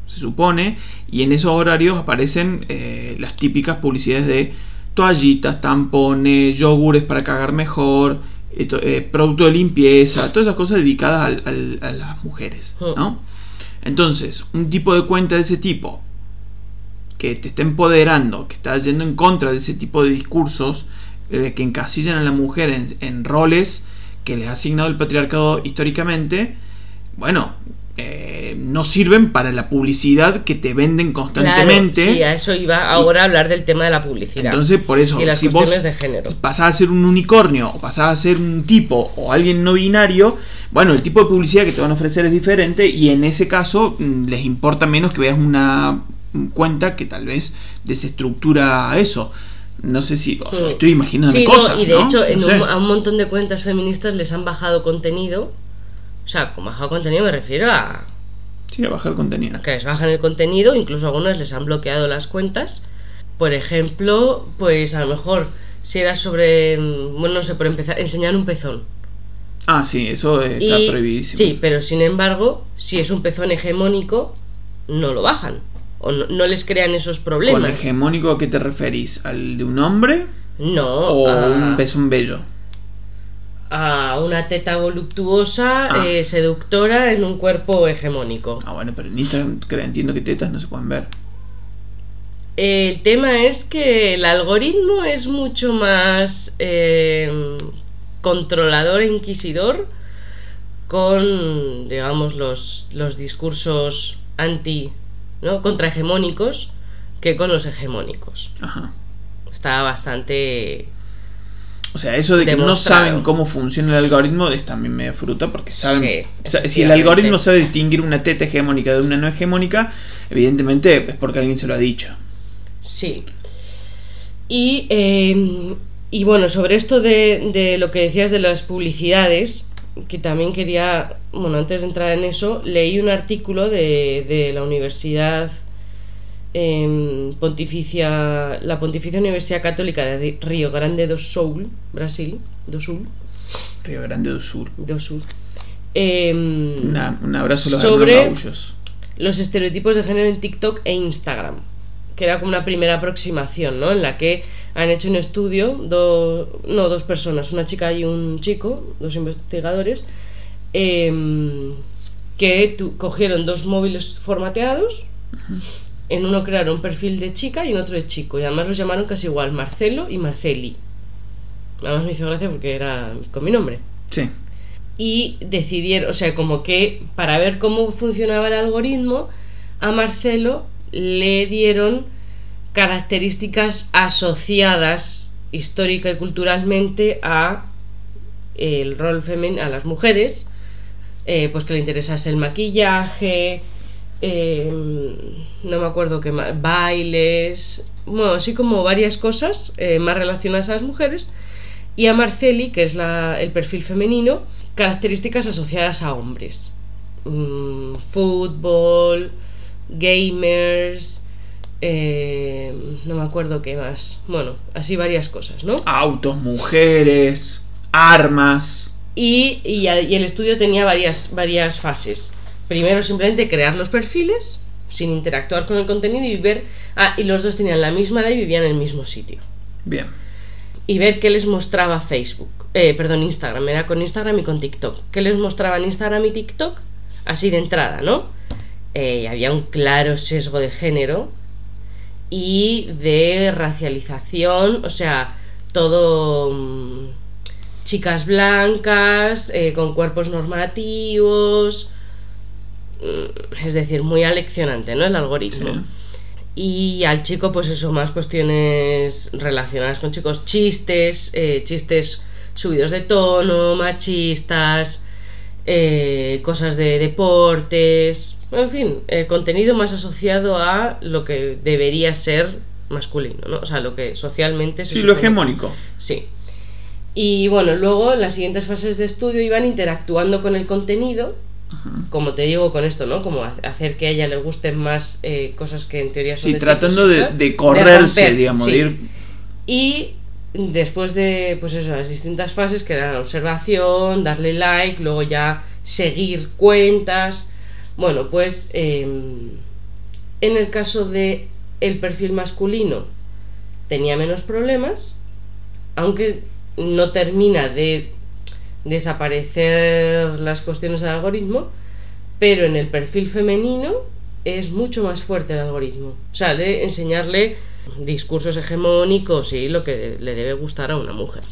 se supone, y en esos horarios aparecen eh, las típicas publicidades de toallitas, tampones, yogures para cagar mejor, eh, to- producto de limpieza, todas esas cosas dedicadas al- al- a las mujeres, ¿no? Entonces, un tipo de cuenta de ese tipo que te está empoderando, que está yendo en contra de ese tipo de discursos, eh, que encasillan a la mujer en, en roles que le ha asignado el patriarcado históricamente, bueno, eh, no sirven para la publicidad que te venden constantemente. Claro, sí, a eso iba ahora a hablar del tema de la publicidad. Entonces, por eso, y las si vos de género. pasás a ser un unicornio o pasás a ser un tipo o alguien no binario, bueno, el tipo de publicidad que te van a ofrecer es diferente y en ese caso mm, les importa menos que veas una cuenta que tal vez desestructura eso. No sé si oh, Mm. estoy imaginando Sí, no, cosas. y de ¿no? hecho, en No un- a un montón de cuentas feministas les han bajado contenido. O sea, con bajado contenido me refiero a, Sí, a bajar contenido. a que les bajan el contenido, incluso algunas les han bloqueado las cuentas. Por ejemplo, pues a lo mejor si era sobre, mm, bueno, no sé, por empezar, enseñar un pezón. Ah, sí, eso está Y- prohibidísimo. Sí, pero sin embargo, si es un pezón hegemónico, no lo bajan. O no, no les crean esos ¿Con problemas. hegemónico a qué te referís? ¿Al de un hombre No, o a, un pezón bello? a una teta voluptuosa, Ah. eh, seductora en un cuerpo hegemónico. Ah, bueno, pero en Instagram entiendo que tetas no se pueden ver. El tema es que el algoritmo es mucho más eh, controlador e inquisidor con, digamos, los, los discursos anti, ¿no? contrahegemónicos que con los hegemónicos. Ajá. Está bastante... O sea, eso de que no saben cómo funciona el algoritmo es también medio fruta porque saben. Sí, o sea, si el algoritmo sabe distinguir una teta hegemónica de una no hegemónica, evidentemente es porque alguien se lo ha dicho. Sí. Y, eh, y bueno, sobre esto de, de lo que decías de las publicidades, que también quería, bueno, antes de entrar en eso, leí un artículo de, de la Universidad em, Pontificia, la Pontificia Universidad Católica de Río Grande do Sul, Brasil, do Sul, Río Grande do Sur. do Sul. em, Una- un abrazo a los sobre- los estereotipos de género en TikTok e Instagram, que era como una primera aproximación, ¿no? En la que han hecho un estudio, do- no, dos personas, una chica y un chico, dos investigadores, em, que tu- cogieron dos móviles formateados, en uno crearon un perfil de chica y en otro de chico, y además los llamaron casi igual, Marcelo y Marceli. Además me hizo gracia porque era con mi nombre Sí. y decidieron, o sea, como que para ver cómo funcionaba el algoritmo, a Marcelo le dieron características asociadas histórica y culturalmente a el rol femenino, a las mujeres, eh, pues que le interesase el maquillaje, eh, no me acuerdo qué más, bailes, bueno, así como varias cosas eh, más relacionadas a las mujeres, y a Marceli, que es la- el perfil femenino, características asociadas a hombres. Mm, fútbol, gamers, eh, no me acuerdo qué más. Bueno, así varias cosas, ¿no? Autos, mujeres, armas. Y, y y el estudio tenía varias, varias fases. Primero simplemente crear los perfiles sin interactuar con el contenido y ver... Ah, y los dos tenían la misma edad y vivían en el mismo sitio. Bien. y ver qué les mostraba Facebook. Eh, perdón, Instagram. Era con Instagram y con TikTok. ¿Qué les mostraban Instagram y TikTok? Así de entrada, ¿no? Eh, había un claro sesgo de género y de racialización, o sea, todo mm, chicas blancas, eh, con cuerpos normativos, mm, es decir, muy aleccionante, ¿no? El algoritmo. Sí. Y al chico, pues eso, más cuestiones relacionadas con chicos, chistes, eh, chistes subidos de tono, machistas, eh, cosas de deportes, en fin, el contenido más asociado a lo que debería ser masculino, ¿no? O sea, lo que socialmente se Sí, lo hegemónico. Sí. Y bueno, luego en las siguientes fases de estudio iban interactuando con el contenido, como te digo con esto, ¿no? Como ha- hacer que a ella le gusten más eh, cosas que en teoría son Sí, de tratando de, correrse, romper, digamos, sí. de ir. Y después de, pues eso, las distintas fases, que eran observación, darle like, luego ya seguir cuentas. Bueno, pues em, en el caso de el perfil masculino tenía menos problemas, aunque no termina de desaparecer las cuestiones del algoritmo, pero en el perfil femenino es mucho más fuerte el algoritmo. O sea, de enseñarle discursos hegemónicos y lo que le debe gustar a una mujer.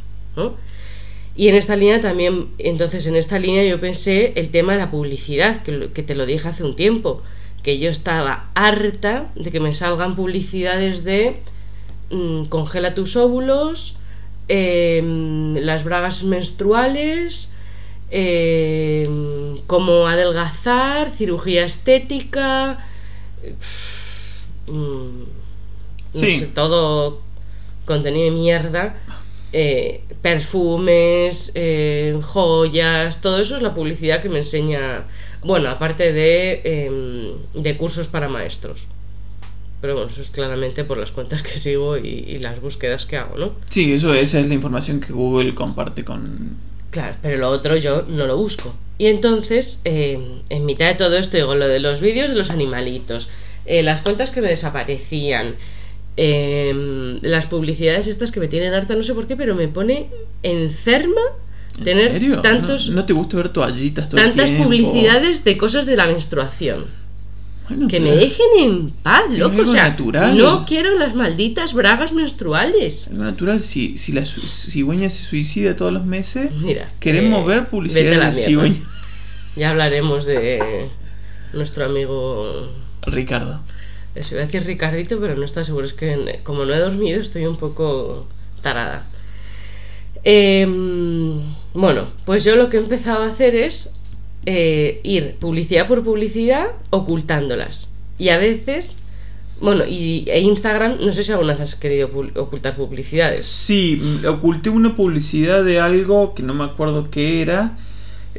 Y en esta línea también, entonces en esta línea yo pensé el tema de la publicidad, que, te lo dije hace un tiempo, que yo estaba harta de que me salgan publicidades de mm, congela tus óvulos, em, las bragas menstruales, em, cómo adelgazar, cirugía estética, mm, no Sí. sé, todo contenido de mierda, eh, perfumes, eh, joyas, todo eso es la publicidad que me enseña, bueno, aparte de, em, de cursos para maestros. Pero bueno, eso es claramente por las cuentas que sigo y, y las búsquedas que hago, ¿no? Sí, eso, esa es la información que Google comparte con... Claro, pero lo otro yo no lo busco. Y entonces, eh, en mitad de todo esto, digo lo de los vídeos de los animalitos, eh, las cuentas que me desaparecían, eh, las publicidades estas que me tienen harta, no sé por qué, pero me pone enferma ¿En tener serio? tantos, ¿No, no te gusta ver toallitas todo el tantas tiempo? publicidades de cosas de la menstruación. Bueno, Que me dejen en paz, loco. O sea, natural. no quiero las malditas bragas menstruales. Algo natural, si, si la cigüeña se suicida todos los meses, Mira. queremos eh, ver publicidad la de mierda. cigüeña. Ya hablaremos de nuestro amigo Ricardo. Eso iba a decir Ricardito, pero no está seguro. Es que como no he dormido, estoy un poco tarada. Em, bueno, pues yo lo que he empezado a hacer es eh, ir publicidad por publicidad ocultándolas. Y a veces, bueno, y e Instagram, no sé si alguna vez has querido ocultar publicidades. Sí, oculté una publicidad de algo que no me acuerdo qué era,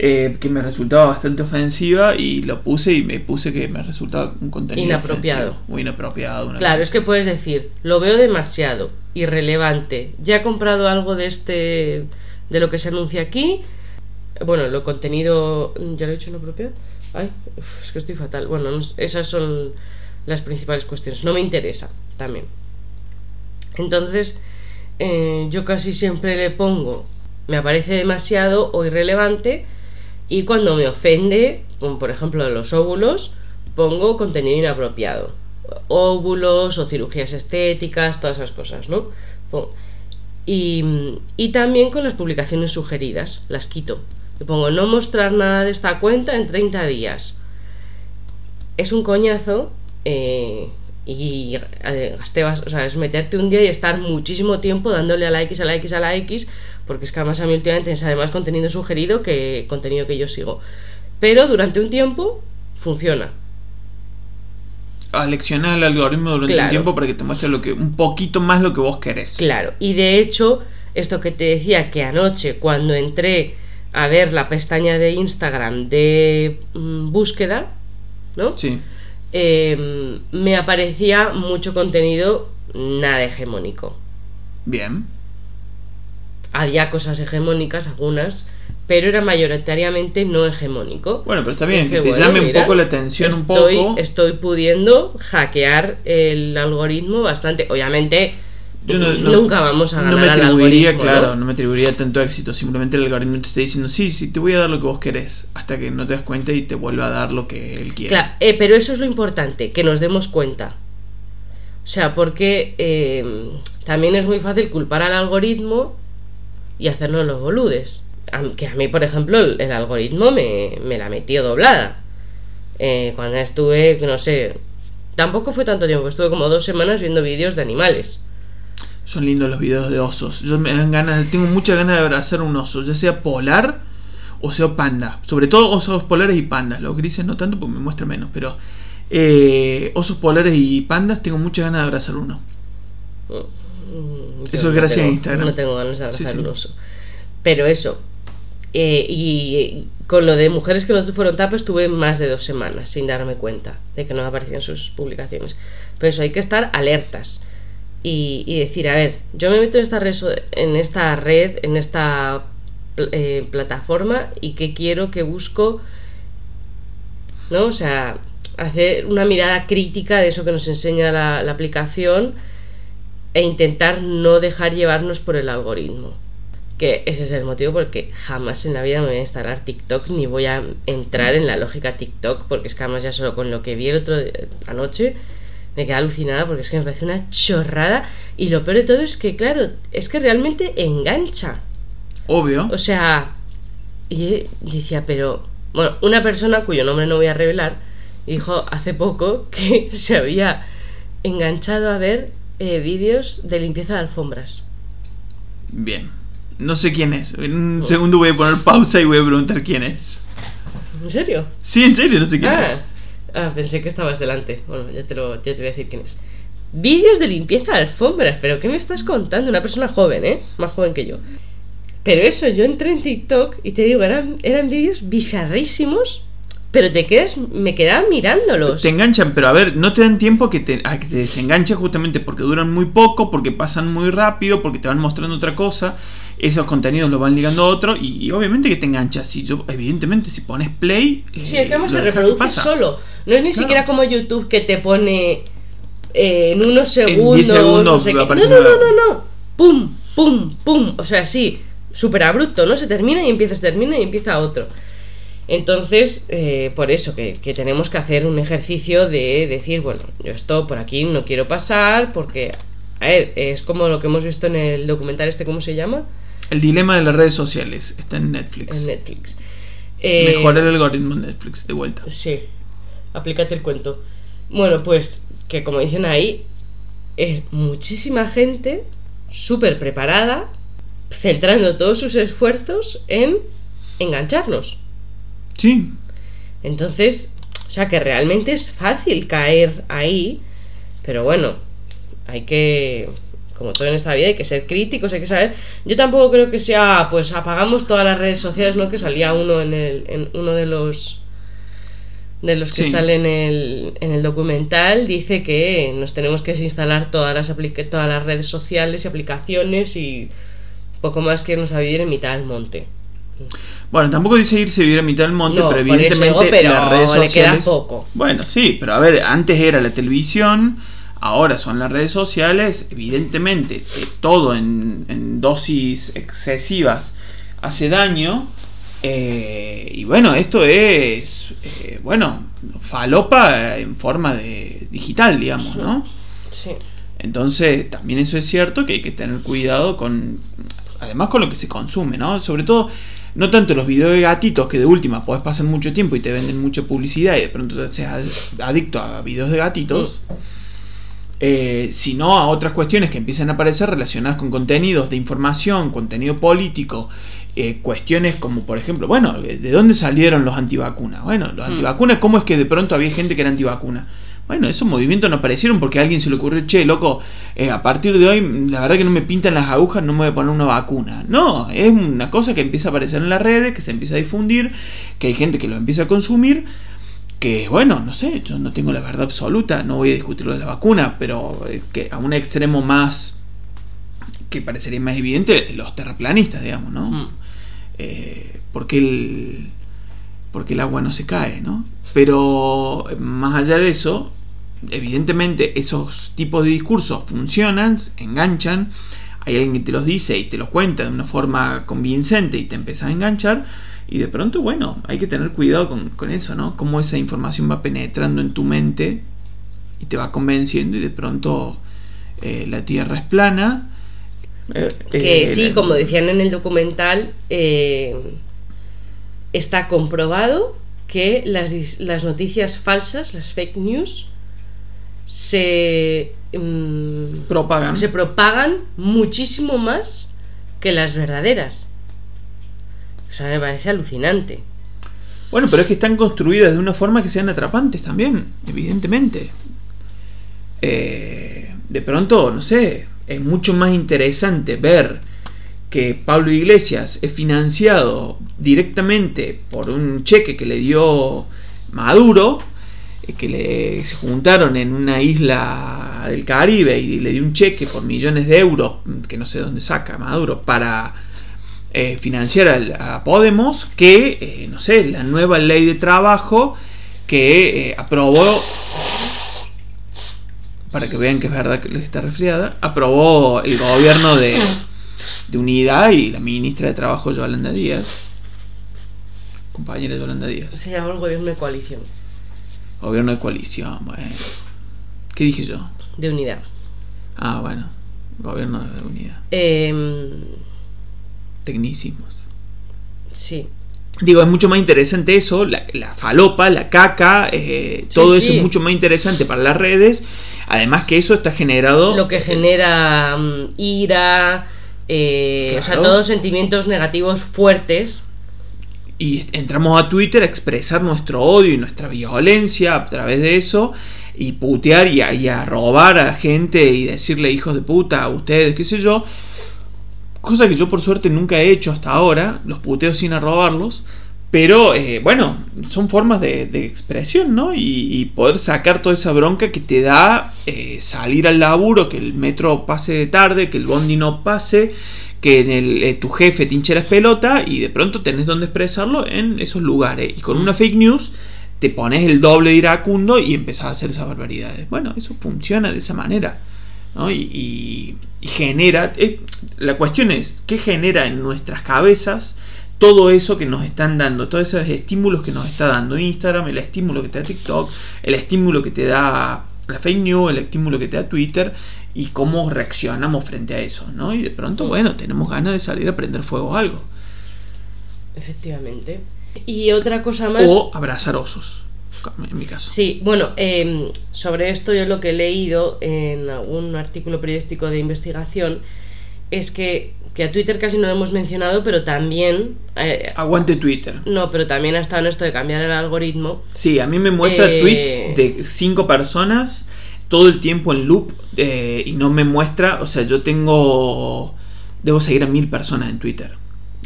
eh, que me resultaba bastante ofensiva y lo puse y me puse que me resultaba un contenido Inapropiado. ofensivo, o inapropiado. una Claro, cosa es que puedes decir, lo veo demasiado, irrelevante. Ya he comprado algo de este, de lo que se anuncia aquí. Bueno, lo contenido, ¿ya lo he hecho inapropiado? Ay, uf, es que estoy fatal. Bueno, no esas son las principales cuestiones. No me interesa, también. Entonces, eh, yo casi siempre le pongo, me aparece demasiado o irrelevante. Y cuando me ofende, como por ejemplo los óvulos, pongo contenido inapropiado. Óvulos o cirugías estéticas, todas esas cosas, ¿no? Y, y también con las publicaciones sugeridas, las quito. Le pongo no mostrar nada de esta cuenta en 30 días. Es un coñazo eh, y eh, gasté o sea, es meterte un día y estar muchísimo tiempo dándole a la X, a la X, a la X, porque es que además a mí últimamente me sale más contenido sugerido que contenido que yo sigo. Pero durante un tiempo funciona. Aleccionar el algoritmo durante Claro. un tiempo para que te muestre lo que, un poquito más lo que vos querés. Claro, y de hecho, esto que te decía que anoche cuando entré a ver la pestaña de Instagram de mm, búsqueda, ¿no? Sí. Eh, me aparecía mucho contenido nada hegemónico. Bien. Había cosas hegemónicas, algunas, pero era mayoritariamente no hegemónico. Bueno, pero está bien, Dije, que te bueno, llame un poco la atención un poco. Estoy pudiendo hackear el algoritmo bastante. Obviamente, Yo no- no- nunca vamos a ganar No me atribuiría, claro, ¿no? ¿no? me atribuiría tanto éxito. Simplemente el algoritmo te está diciendo, sí, sí, te voy a dar lo que vos querés. Hasta que no te das cuenta y te vuelve a dar lo que él quiere. Claro, eh, pero eso es lo importante, que nos demos cuenta. O sea, porque eh, también es muy fácil culpar al algoritmo y hacernos los boludes. Aunque a mí, por ejemplo, el, el algoritmo me, me la metió doblada. Eh, cuando estuve, no sé, tampoco fue tanto tiempo, estuve como dos semanas viendo vídeos de animales. Son lindos los videos de osos. Yo me dan ganas, tengo muchas ganas de abrazar un oso, ya sea polar o sea panda. Sobre todo osos polares y pandas. Los grises no tanto porque me muestra menos, pero eh, osos polares y pandas tengo muchas ganas de abrazar uno. Mm, yo Eso es gracias a Instagram. No tengo ganas de abrazar Sí, sí. un oso. Pero eso. eh, y con lo de mujeres que no fueron tapa estuve más de dos semanas sin darme cuenta de que no aparecían sus publicaciones. Pero eso hay que estar alertas. Y, y decir, a ver, yo me meto en esta red, en esta, red, en esta eh, plataforma y qué quiero, qué busco. ¿No? O sea, hacer una mirada crítica de eso que nos enseña la, la aplicación e intentar no dejar llevarnos por el algoritmo. Que ese es el motivo por el que jamás en la vida me voy a instalar TikTok ni voy a entrar en la lógica TikTok, porque es que además ya solo con lo que vi el otro anoche me quedé alucinada porque es que me parece una chorrada y lo peor de todo es que, claro, es que realmente engancha. Obvio. O sea, y decía, pero. Bueno, una persona cuyo nombre no voy a revelar dijo hace poco <laughs> que se había enganchado a ver eh, vídeos de limpieza de alfombras. Bien. No sé quién es. En un segundo voy a poner pausa y voy a preguntar quién es. ¿En serio? Sí, en serio, no sé quién Ah, ah, pensé que estabas delante. Bueno, ya te, lo, ya te voy a decir quién es. Vídeos de limpieza de alfombras, pero ¿qué me estás contando? Una persona joven, ¿eh? Más joven que yo. Pero eso, yo entré en TikTok y te digo, eran, eran vídeos bizarrísimos, pero te quedas, me quedaba mirándolos. Te enganchan, pero a ver, no te dan tiempo que te, a que te desenganches justamente porque duran muy poco, porque pasan muy rápido, porque te van mostrando otra cosa. Esos contenidos los van ligando a otro y, y obviamente que te enganchas. Si yo, evidentemente, si pones play. Sí, eh, es que se que reproduce solo. No es ni Claro. siquiera como YouTube que te pone eh, en unos 10 segundos. segundos no, sé qué. no, no, no, no, no. Pum, pum, pum. O sea, sí, súper abrupto, ¿no? Se termina y empieza, se termina y empieza otro. Entonces, eh, por eso que, que tenemos que hacer un ejercicio de decir, bueno, yo esto por aquí no quiero pasar porque, a ver, es como lo que hemos visto en el documental este, ¿cómo se llama? El dilema de las redes sociales está en Netflix. En Netflix. Eh, Mejor el algoritmo de Netflix, de vuelta. Sí, aplícate el cuento. Bueno, pues que como dicen ahí, es muchísima gente súper preparada, centrando todos sus esfuerzos en engancharnos. Sí, Entonces, o sea que realmente es fácil caer ahí, pero bueno, hay que, como todo en esta vida, hay que ser críticos, hay que saber. Yo tampoco creo que sea, pues apagamos todas las redes sociales, ¿no? Que salía uno en, el, en uno de los de los que Sí. sale en el, en el documental dice que nos tenemos que desinstalar todas las todas las redes sociales y aplicaciones y poco más que irnos a vivir en mitad del monte. Bueno, tampoco dice irse a vivir a mitad del monte, No, pero evidentemente digo, pero las redes le queda poco. Bueno, sí, pero a ver, antes era la televisión, ahora son las redes sociales. Evidentemente, todo en, en dosis excesivas hace daño. eh, y bueno, esto es, eh, bueno, falopa en forma de digital, digamos, ¿no? Sí. Entonces, también eso es cierto que hay que tener cuidado con. Además, con lo que se consume, ¿no? Sobre todo, no tanto los videos de gatitos, que de última podés pasar mucho tiempo y te venden mucha publicidad y de pronto te seas adicto a videos de gatitos. Eh, sino a otras cuestiones que empiezan a aparecer relacionadas con contenidos de información, contenido político, eh, cuestiones como, por ejemplo, bueno, ¿de dónde salieron los antivacunas? Bueno, los Mm. antivacunas, ¿cómo es que de pronto había gente que era antivacuna? Bueno, esos movimientos no aparecieron porque a alguien se le ocurrió, che, loco, eh, a partir de hoy, la verdad que no me pintan las agujas, no me voy a poner una vacuna. No, es una cosa que empieza a aparecer en las redes, que se empieza a difundir, que hay gente que lo empieza a consumir, que bueno, no sé, yo no tengo la verdad absoluta, no voy a discutir lo de la vacuna, pero que a un extremo más que parecería más evidente, los terraplanistas, digamos, ¿no? Mm. Eh, porque el porque el agua no se cae, ¿no? Pero más allá de eso, evidentemente esos tipos de discursos funcionan, enganchan, hay alguien que te los dice y te los cuenta de una forma convincente y te empieza a enganchar y de pronto, bueno, hay que tener cuidado con, con eso, ¿no? Cómo esa información va penetrando en tu mente y te va convenciendo y de pronto eh, la Tierra es plana. Eh, Que eh, sí, la- como decían en el documental, eh, está comprobado que las noticias falsas, las fake news, se, mm, propagan. se propagan muchísimo más que las verdaderas. O sea, me parece alucinante. Bueno, pero es que están construidas de una forma que sean atrapantes también, evidentemente. Eh, de pronto, no sé, es mucho más interesante ver que Pablo Iglesias es financiado directamente por un cheque que le dio Maduro, eh, que le, se juntaron en una isla del Caribe y le dio un cheque por millones de euros, que no sé dónde saca Maduro, para eh, financiar al- a, Podemos, que, eh, no sé, la nueva ley de trabajo que eh, aprobó, para que vean que es verdad que les está resfriada, aprobó el gobierno de, de Unidad y la ministra de Trabajo, Yolanda Díaz, compañera Yolanda Díaz, Se llama el gobierno de coalición, gobierno de coalición, bueno. ¿Qué dije yo? De unidad. Ah, bueno, gobierno de Unidad. Eh, tecnicismos. Sí. Digo, es mucho más interesante eso, la, la falopa, la caca, eh, Sí, todo eso es mucho más interesante para las redes. Además que eso está generado... Lo que genera mm, ira, eh, o sea, todos sentimientos negativos fuertes. y entramos a Twitter a expresar nuestro odio y nuestra violencia a través de eso y putear y a, y a robar a gente y decirle hijos de puta a ustedes, qué sé yo. Cosa que yo por suerte nunca he hecho hasta ahora, los puteo sin arrobarlos. Pero eh, bueno, son formas de, de expresión, ¿no? Y, poder sacar toda esa bronca que te da eh, salir al laburo, que el metro pase tarde, que el bondi no pase, que en el, eh, tu jefe te hinche las pelota y de pronto tenés donde expresarlo en esos lugares. Y con una fake news te pones el doble de iracundo y empezás a hacer esas barbaridades. Bueno, eso funciona de esa manera. ¿no? Y, y- y genera... eh, la cuestión es, ¿qué genera en nuestras cabezas todo eso que nos están dando? Todos esos estímulos que nos está dando Instagram, el estímulo que te da TikTok, el estímulo que te da la fake news, el estímulo que te da Twitter y cómo reaccionamos frente a eso, ¿no? Y de pronto, bueno, tenemos ganas de salir a prender fuego a algo. Efectivamente. Y otra cosa más. O abrazar osos, en mi caso. Sí, bueno, eh, sobre esto yo lo que he leído en algún artículo periodístico de investigación es que, que a Twitter casi no lo hemos mencionado, pero también... eh, Aguante Twitter. no, pero también ha estado en esto de cambiar el algoritmo. Sí, a mí me muestra Eh, tweets de cinco personas todo el tiempo en loop eh, y no me muestra, o sea, yo tengo, debo seguir a mil personas en Twitter,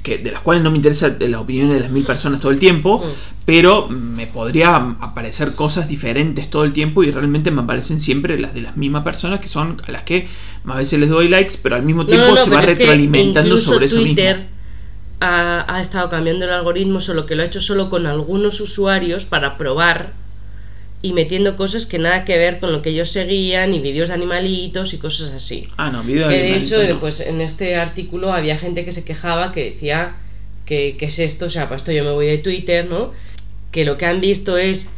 que de las cuales no me interesa las opiniones de las mil personas todo el tiempo, Mm. pero me podría aparecer cosas diferentes todo el tiempo y realmente me aparecen siempre las de las mismas personas que son a las que a veces les doy likes, pero al mismo tiempo no, no, se va pero es que retroalimentando sobre eso Twitter mismo. Ha, ha estado cambiando el algoritmo, solo que lo ha hecho solo con algunos usuarios para probar y metiendo cosas que nada que ver con lo que ellos seguían y vídeos de animalitos y cosas así. Ah, no, video Que de de animalito hecho, no. pues en este artículo había gente que se quejaba que decía que, que es esto, o sea, para esto yo me voy de Twitter, ¿no? Que lo que han visto es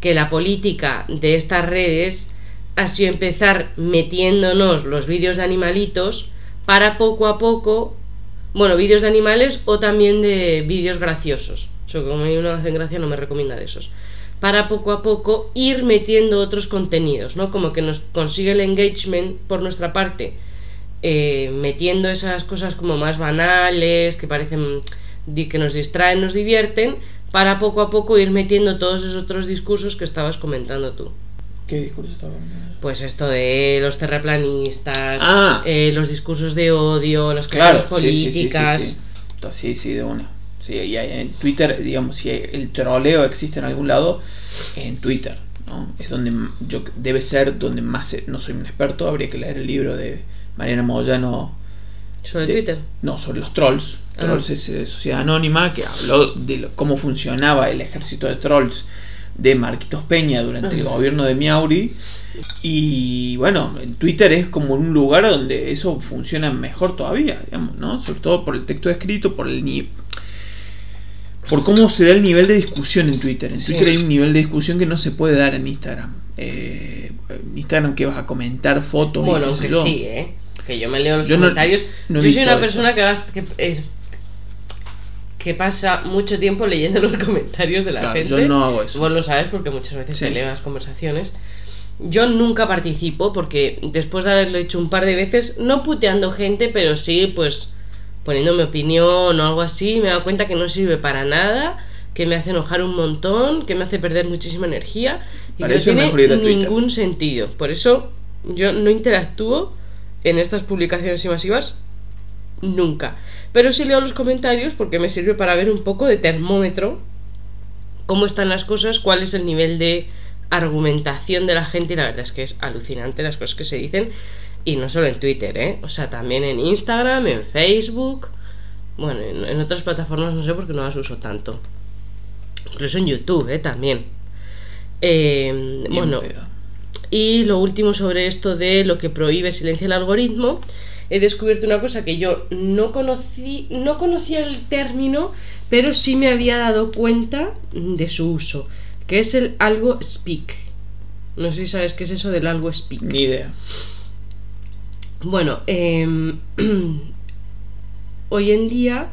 que la política de estas redes ha sido empezar metiéndonos los vídeos de animalitos para poco a poco, bueno, vídeos de animales o también de vídeos graciosos. O sea, como a mí no hacen gracia, no me recomienda de esos. Para poco a poco ir metiendo otros contenidos, ¿no? Como que nos consigue el engagement por nuestra parte, eh, metiendo esas cosas como más banales, que parecen que nos distraen, nos divierten, para poco a poco ir metiendo todos esos otros discursos que estabas comentando tú. ¿Qué discurso estaba? Pues esto de los terraplanistas, Ah. eh, los discursos de odio, las Claro, claro, sí, sí, sí, sí, políticas. Sí, sí, sí, de una. Sí, y hay- en Twitter, digamos, si el troleo existe en algún lado, en Twitter, ¿no? Es donde yo debe ser donde más se- no soy un experto, habría que leer el libro de Mariana Moyano Sobre de- Twitter. No, sobre los trolls. Ah. Trolls es eh, Sociedad Anónima, que habló de lo- cómo funcionaba el ejército de trolls de Marquitos Peña durante el gobierno de Miauri. Y bueno, en Twitter es como un lugar donde eso funciona mejor todavía, digamos, ¿no? Sobre todo por el texto escrito, por el por cómo se da el nivel de discusión en Twitter. En Sí. Twitter hay un nivel de discusión que no se puede dar en Instagram. Eh, en Instagram que vas a comentar fotos Bueno, aunque sí, ¿eh? Que yo me leo los Yo comentarios. no yo soy una eso. persona que, que, es- que pasa mucho tiempo leyendo los comentarios de la Claro, gente. yo no hago eso. Vos lo sabes porque muchas veces Sí. te leo las conversaciones. Yo nunca participo porque después de haberlo hecho un par de veces, no puteando gente, pero sí, pues poniendo mi opinión o algo así, me he dado cuenta que no sirve para nada, que me hace enojar un montón, que me hace perder muchísima energía y Para que no tiene Twitter. ningún sentido. Por eso yo no interactúo en estas publicaciones y masivas nunca. Pero sí leo los comentarios porque me sirve para ver un poco de termómetro cómo están las cosas, cuál es el nivel de argumentación de la gente y la verdad es que es alucinante las cosas que se dicen y no solo en Twitter, ¿eh? O sea, también en Instagram, en Facebook, bueno, en, en otras plataformas no sé porque no las uso tanto. Incluso en YouTube, ¿eh? También. Eh, bueno, y lo último sobre esto de lo que prohíbe silencia el algoritmo, he descubierto una cosa que yo no conocí, no conocía el término, pero sí me había dado cuenta de su uso, que es el algo speak. No sé si sabes qué es eso del algo speak. Ni idea. Bueno, em, <clears throat> hoy en día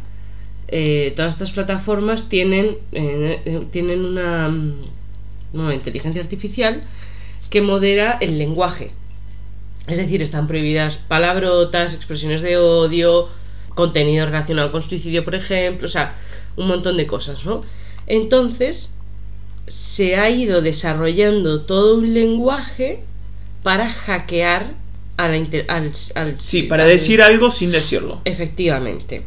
eh, todas estas plataformas tienen, eh, eh, tienen una, mm, una inteligencia artificial que modera el lenguaje. Es decir, están prohibidas palabrotas, expresiones de odio, contenido relacionado con suicidio, por ejemplo, o sea, un montón de cosas, ¿no? Entonces, se ha ido desarrollando todo un lenguaje para hackear a la inter- al, al- Sí, para al- decir algo sin decirlo. Efectivamente.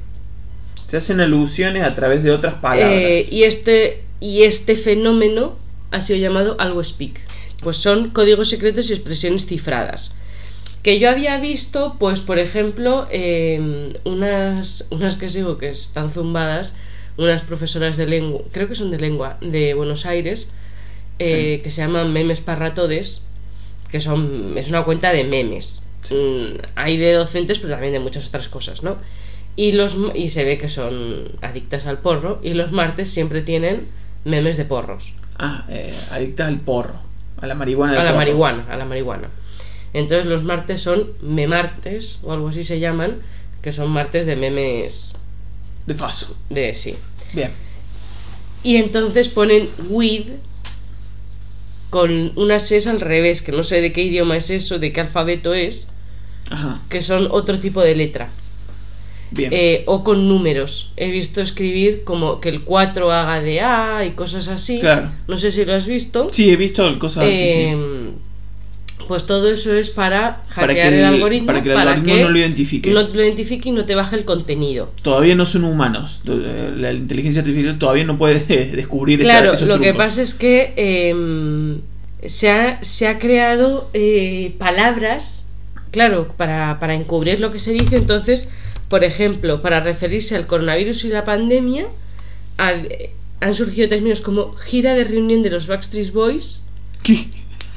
Se hacen alusiones a través de otras palabras. Eh, y, este, y este fenómeno ha sido llamado algo speak. Pues son códigos secretos y expresiones cifradas. Que yo había visto, pues por ejemplo, eh, unas, unas que sigo que están zumbadas, unas profesoras de lengua, creo que son de lengua, de Buenos Aires, eh, Sí. que se llaman Memes Parratodes, que son, es una cuenta de memes. Mm, hay de docentes, pero también de muchas otras cosas, ¿no? Y, los, y se ve que son adictas al porro, y los martes siempre tienen memes de porros. Ah, eh, adictas al porro. A la marihuana del A la porro. marihuana, a la marihuana. Entonces los martes son memartes, o algo así se llaman, que son martes de memes De faso. de sí. Bien. Y entonces ponen with con unas es al revés, que no sé de qué idioma es eso, de qué alfabeto es, Ajá. que son otro tipo de letra. Bien. Eh, o con números. He visto escribir como que el 4 haga de A y cosas así. Claro. No sé si lo has visto. sí, he visto cosas así. sí. Pues todo eso es para hackear Para que el, el- algoritmo. para que el algoritmo no lo identifique. No lo identifique y no te baje el contenido. Todavía no son humanos. Eh, La inteligencia artificial todavía no puede <laughs> descubrir esa- Claro, esos lo que pasa es que eh, se, ha, se ha creado eh, palabras, claro, para, para encubrir lo que se dice. Entonces, por ejemplo, para referirse al coronavirus y la pandemia, ha- han surgido términos como gira de reunión de los Backstreet Boys, ¿Qué?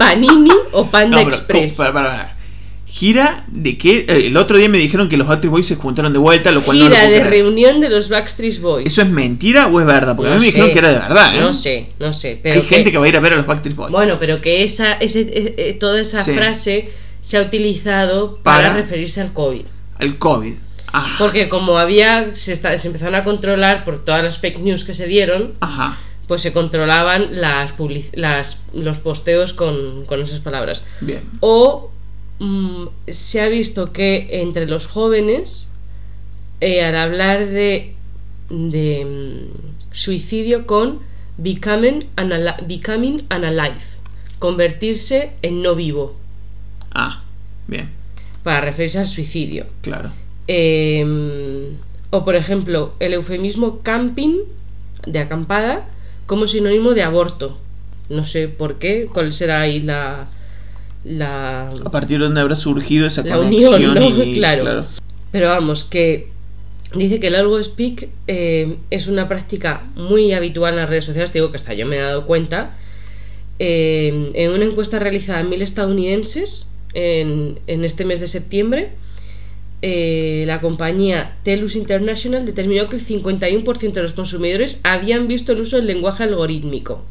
Panini o Panda No, pero, Express. Para, para, para. ¿Gira de qué? Eh, El otro día me dijeron que los Backstreet Boys se juntaron de vuelta, lo cual no lo Gira de creer. reunión de los Backstreet Boys. ¿Eso es mentira o es verdad? Porque a No mí me dijeron que era de verdad, ¿eh? No sé, no sé. Pero Hay gente que va a ir a ver a los Backstreet Boys. Bueno, pero que esa, ese, eh, eh, toda esa Sí. frase se ha utilizado para, Para- referirse al COVID. Al COVID. Ah, Porque como había, se, está- se empezaron a controlar por todas las fake news que se dieron, Ajá. Pues se controlaban las, los posteos con, con esas palabras. Bien. O mm, se ha visto que entre los jóvenes, eh, al hablar de, de mm, suicidio con becoming, becoming unalive, convertirse en no vivo, Ah, bien. para referirse al suicidio. Claro. Eh, o por ejemplo, el eufemismo camping, de acampada, como sinónimo de aborto. No sé por qué, cuál será ahí la... la A partir de donde habrá surgido esa La conexión unión, ¿no? y <laughs> Claro. Pero vamos, que dice que el algo speak eh, es una práctica muy habitual en las redes sociales, te digo que hasta yo me he dado cuenta. Eh, en una encuesta realizada en mil estadounidenses en, en este mes de septiembre, eh, la compañía Telus International determinó que el 51% de los consumidores habían visto el uso del lenguaje algorítmico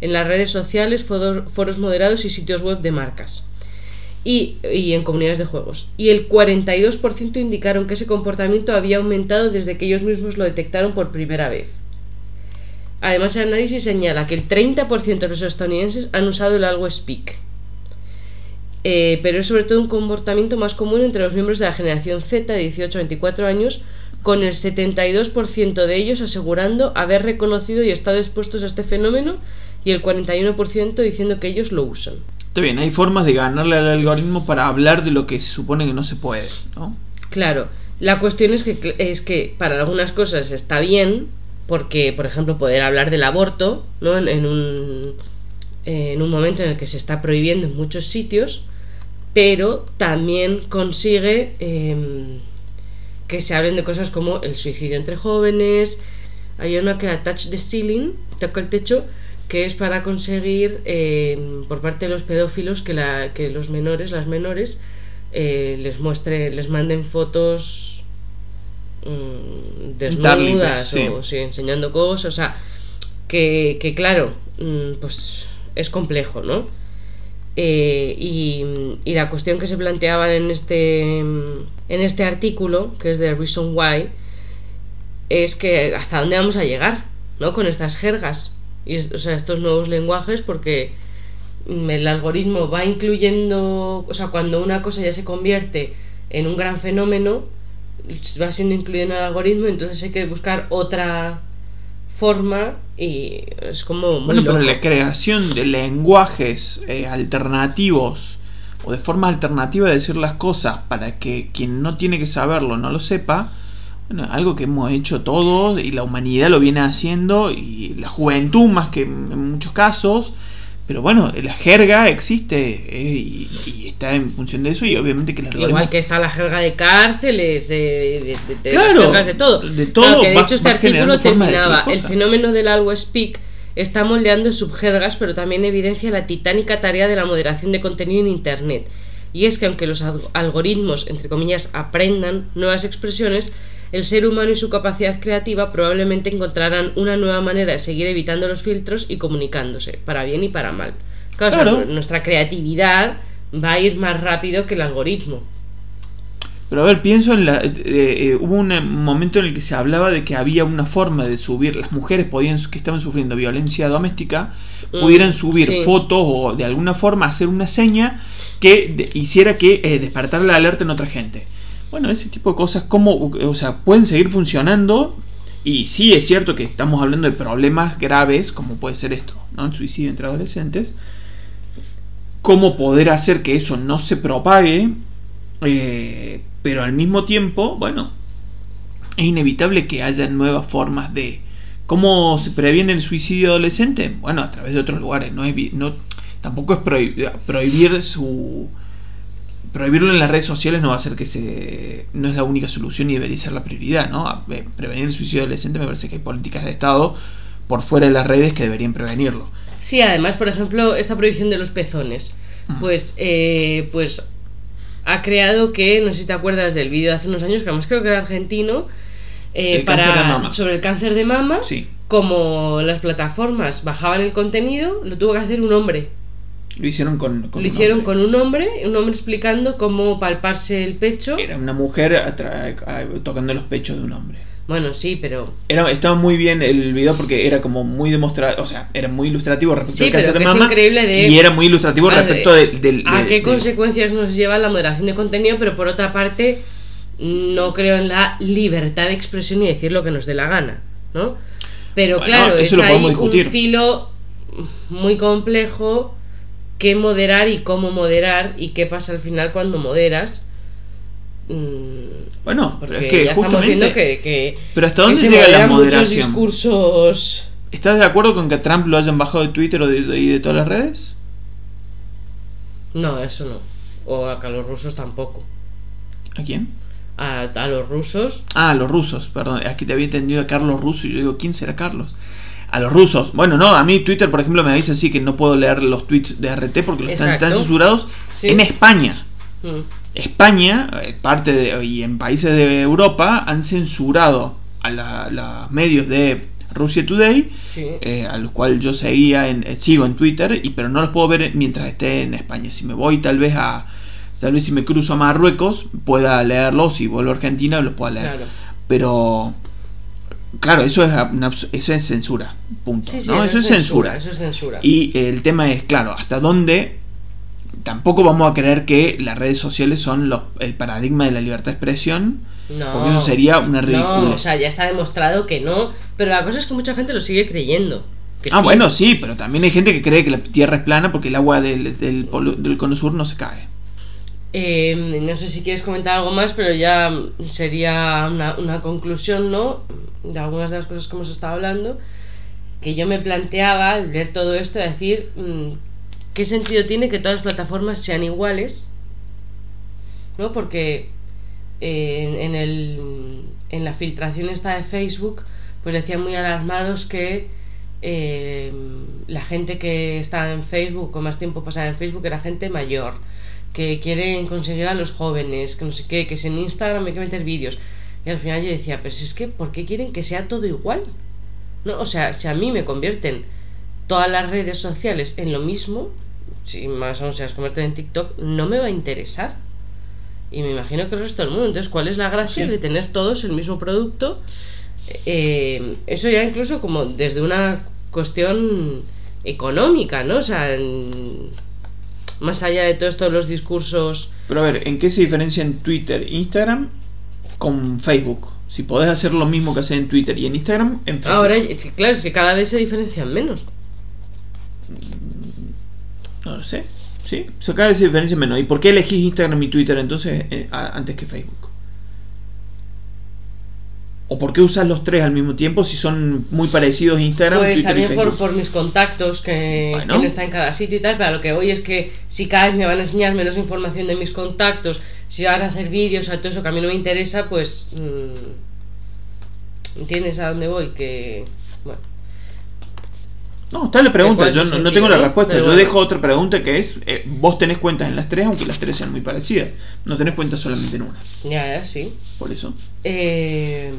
en las redes sociales, foros, moderados y sitios web de marcas y, y en comunidades de juegos. Y el 42% indicaron que ese comportamiento había aumentado desde que ellos mismos lo detectaron por primera vez. Además, el análisis señala que el 30% de los estadounidenses han usado el algo speak. Eh, pero es sobre todo un comportamiento más común entre los miembros de la generación Z de 18 a 24 años, con el 72% de ellos asegurando haber reconocido y estado expuestos a este fenómeno y el 41% diciendo que ellos lo usan. Está bien, hay formas de ganarle al algoritmo para hablar de lo que se supone que no se puede, ¿no? Claro, la cuestión es que, es que para algunas cosas está bien, porque, por ejemplo, poder hablar del aborto, ¿no? En, en un, en un momento en el que se está prohibiendo en muchos sitios, pero también consigue em, que se hablen de cosas como el suicidio entre jóvenes. Hay una que era Touch the Ceiling, toca el techo, que es para conseguir em, por parte de los pedófilos que, la, que los menores, las menores, eh, les muestre, les manden fotos mm, desnudas sí. o sí, enseñando cosas, o sea, que, que claro, mm, pues es complejo, ¿no? Eh, y, la cuestión que se planteaban en este, en este artículo, que es de Reason Why, es que hasta dónde vamos a llegar, ¿no? Con estas jergas y o sea, estos nuevos lenguajes, porque mm, el algoritmo va incluyendo, o sea, cuando una cosa ya se convierte en un gran fenómeno, va siendo incluido en el algoritmo, entonces hay que buscar otra forma y es como Bueno, pero la creación de lenguajes eh, alternativos o de forma alternativa de decir las cosas para que quien no tiene que saberlo no lo sepa, bueno, algo que hemos hecho todos y la humanidad lo viene haciendo y la juventud más que en muchos casos. Pero bueno, la jerga existe eh, y, y está en función de eso y obviamente que algoritmo... Igual que está la jerga de cárceles, eh, de, de- de Claro, las jergas de todo. de todo Claro, que de va- hecho este artículo terminaba. El cosas". fenómeno del algo speak está moldeando subjergas, pero también evidencia la titánica tarea de la moderación de contenido en Internet. Y es que aunque los alg- algoritmos, entre comillas, aprendan nuevas expresiones, el ser humano y su capacidad creativa probablemente encontrarán una nueva manera de seguir evitando los filtros y comunicándose, para bien y para mal. Claro, o sea, Claro. nuestra creatividad va a ir más rápido que el algoritmo. Pero a ver, pienso en la... eh, eh, hubo un momento en el que se hablaba de que había una forma de subir, las mujeres podían que estaban sufriendo violencia doméstica, Mm, pudieran subir sí. fotos o de alguna forma hacer una seña que de- hiciera que eh, despertara la alerta en otra gente. Bueno, ese tipo de cosas, como, o sea, pueden seguir funcionando y sí es cierto que estamos hablando de problemas graves, como puede ser esto, ¿no? El suicidio entre adolescentes. Cómo poder hacer que eso no se propague, eh, pero al mismo tiempo, bueno, es inevitable que haya nuevas formas de... ¿Cómo se previene el suicidio adolescente? Bueno, a través de otros lugares. No es, no, tampoco es prohib- prohibir su... Prohibirlo en las redes sociales no va a ser que se... No es la única solución y debería ser la prioridad, ¿no? Eh, Prevenir el suicidio adolescente me parece que hay políticas de Estado por fuera de las redes que deberían prevenirlo. Sí, además, por ejemplo, esta prohibición de los pezones, pues, eh, pues ha creado que, no sé si te acuerdas del vídeo de hace unos años, que además creo que era argentino, eh, para, sobre el cáncer de mama, Sí. como las plataformas bajaban el contenido, lo tuvo que hacer un hombre. Lo hicieron con... con lo un hicieron hombre. con un hombre, un hombre explicando cómo palparse el pecho. Era una mujer tocando los pechos de un hombre. Bueno, sí, pero Era, estaba muy bien el video porque era como muy demostrativo, o sea, era muy ilustrativo respecto Sí, al cáncer de mama. increíble de- Y era muy ilustrativo respecto de, del- a qué consecuencias nos lleva la moderación de contenido, pero por otra parte no creo en la libertad de expresión y decir lo que nos dé la gana, ¿no? Pero Bueno, claro, eso es ahí un filo muy complejo qué moderar y cómo moderar y qué pasa al final cuando moderas. Mm, Bueno, pero Porque es que ya estamos viendo que, que, Pero ¿hasta que dónde se llega la muchos moderación? discursos. ¿Estás de acuerdo con que a Trump lo hayan bajado de Twitter o de, de- y de todas las redes? No, eso no. O a que a los rusos tampoco. ¿A quién? A, a los rusos Ah, a los rusos, perdón. Aquí te había entendido a Carlos Russo y yo digo, ¿quién será Carlos? A los rusos. Bueno, no, a mí Twitter, por ejemplo, me avisa así que no puedo leer los tweets de RT porque los están, censurados Sí. en España. Mm. España, eh, parte de, y en países de Europa, han censurado a la- los medios de Russia Today, Sí. eh, a los cuales yo seguía en, eh, sigo en Twitter, y pero no los puedo ver mientras esté en España. Si me voy tal vez a, tal vez si me cruzo a Marruecos, pueda leerlos, si vuelvo a Argentina los pueda leer. Claro. Pero claro, eso es, eso es censura, punto. Sí, sí, ¿no? Eso es censura. Eso es censura. Y el tema es, claro, hasta dónde tampoco vamos a creer que las redes sociales son los- el paradigma de la libertad de expresión, no, porque eso sería una no, ridiculez. o sea, ya está demostrado que no. Pero la cosa es que mucha gente lo sigue creyendo. que ah, sí. bueno, sí, pero también hay gente que cree que la Tierra es plana porque el agua del, del, polo- del cono sur no se cae. Eh, no sé si quieres comentar algo más, pero ya sería una, conclusión, ¿no? De algunas de las cosas que hemos estado hablando. Que yo me planteaba al ver todo esto, decir, mm, ¿qué sentido tiene que todas las plataformas sean iguales? ¿No? Porque en, el, en la filtración esta de Facebook, pues decían muy alarmados que eh, la gente que está en Facebook o más tiempo pasada en Facebook era gente mayor, que quieren conseguir a los jóvenes, que no sé qué, que si en Instagram hay que meter vídeos. Y al final yo decía, pero si es que, ¿por qué quieren que sea todo igual? ¿No? O sea, si a mí me convierten todas las redes sociales en lo mismo, si más aún seas convertir en TikTok, no me va a interesar. Y me imagino que el resto del mundo. Entonces, ¿cuál es la gracia Sí. de tener todos el mismo producto? Eh, eso ya incluso como desde una cuestión económica, ¿no? O sea, en- más allá de todos los discursos Pero a ver, ¿en qué se diferencia en Twitter, Instagram con Facebook? Si podés hacer lo mismo que haces en Twitter y en Instagram, en Facebook. Ahora, es que, claro, es que cada vez se diferencian menos. No lo sé. Sí, o sea, cada vez se diferencia menos. ¿Y por qué elegís Instagram y Twitter entonces eh, antes que Facebook? ¿O por qué usas los tres al mismo tiempo si son muy parecidos Instagram, Pues Twitter también por, Facebook? por mis contactos, que Bueno. quién está en cada sitio y tal, pero lo que hoy es que si cada vez me van a enseñar menos información de mis contactos, si van a hacer vídeos, a todo eso que a mí no me interesa, pues... mm, ¿Entiendes a dónde voy? Que... No, está la pregunta, ¿Cuál es yo no, no tengo la respuesta. Yo bueno. dejo otra pregunta que es, eh, vos tenés cuentas en las tres, aunque las tres sean muy parecidas. No tenés cuentas solamente en una. ya, sí. Por eso. Eh,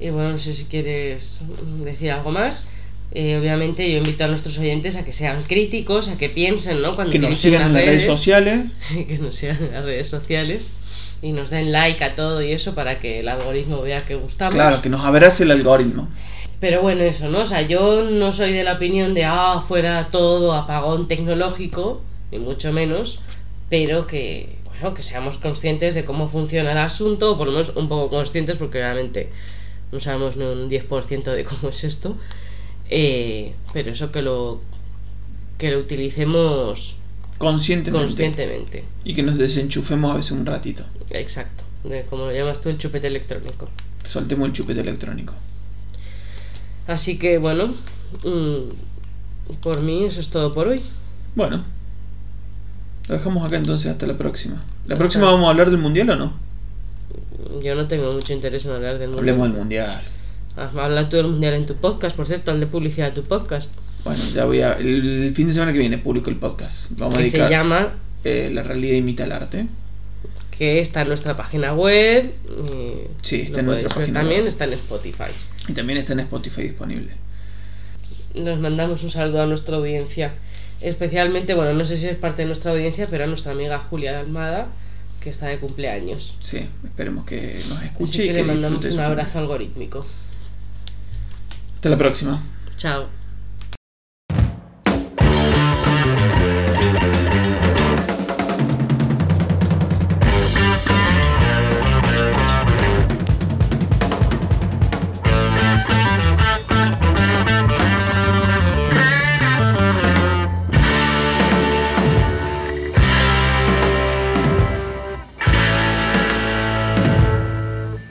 y bueno, no sé si quieres decir algo más. Eh, obviamente yo invito a nuestros oyentes a que sean críticos, a que piensen, ¿no? Cuando Que nos sigan en las redes sociales. <laughs> que nos sigan en las redes sociales y nos den like a todo y eso para que el algoritmo vea que gustamos. Claro, que nos abrace el algoritmo. Pero bueno, eso, ¿no? O sea, yo no soy de la opinión de, ah, fuera todo apagón tecnológico, ni mucho menos, pero que, bueno, que seamos conscientes de cómo funciona el asunto, o por lo menos un poco conscientes, porque obviamente no sabemos ni un 10% de cómo es esto, eh, pero eso que lo, que lo utilicemos Conscientemente. conscientemente. Y que nos desenchufemos a veces un ratito. Exacto, de, como lo llamas tú, el chupete electrónico. Soltemos el chupete electrónico. Así que bueno, mm, por mí eso es todo por hoy. Bueno. Lo dejamos acá entonces hasta la próxima. ¿La Hasta- próxima vamos a hablar del mundial o no? Yo no tengo mucho interés en hablar del mundial. Hablemos del mundial. Ah, Habla tú del mundial en tu podcast, por cierto, al de publicidad de tu podcast. Bueno, ya voy a. El, el fin de semana que viene publico el podcast. Vamos a Que se dedicar llama, eh, La realidad imita el arte. que está en nuestra página web. y Sí, está en nuestra página También web. está en Spotify. Y también está en Spotify disponible. Nos mandamos un saludo a nuestra audiencia. Especialmente, bueno, no sé si es parte de nuestra audiencia, pero a nuestra amiga Julia Almada, que está de cumpleaños. Sí, esperemos que nos escuche Así y que que le mandamos un abrazo algorítmico. Hasta la próxima. Chao.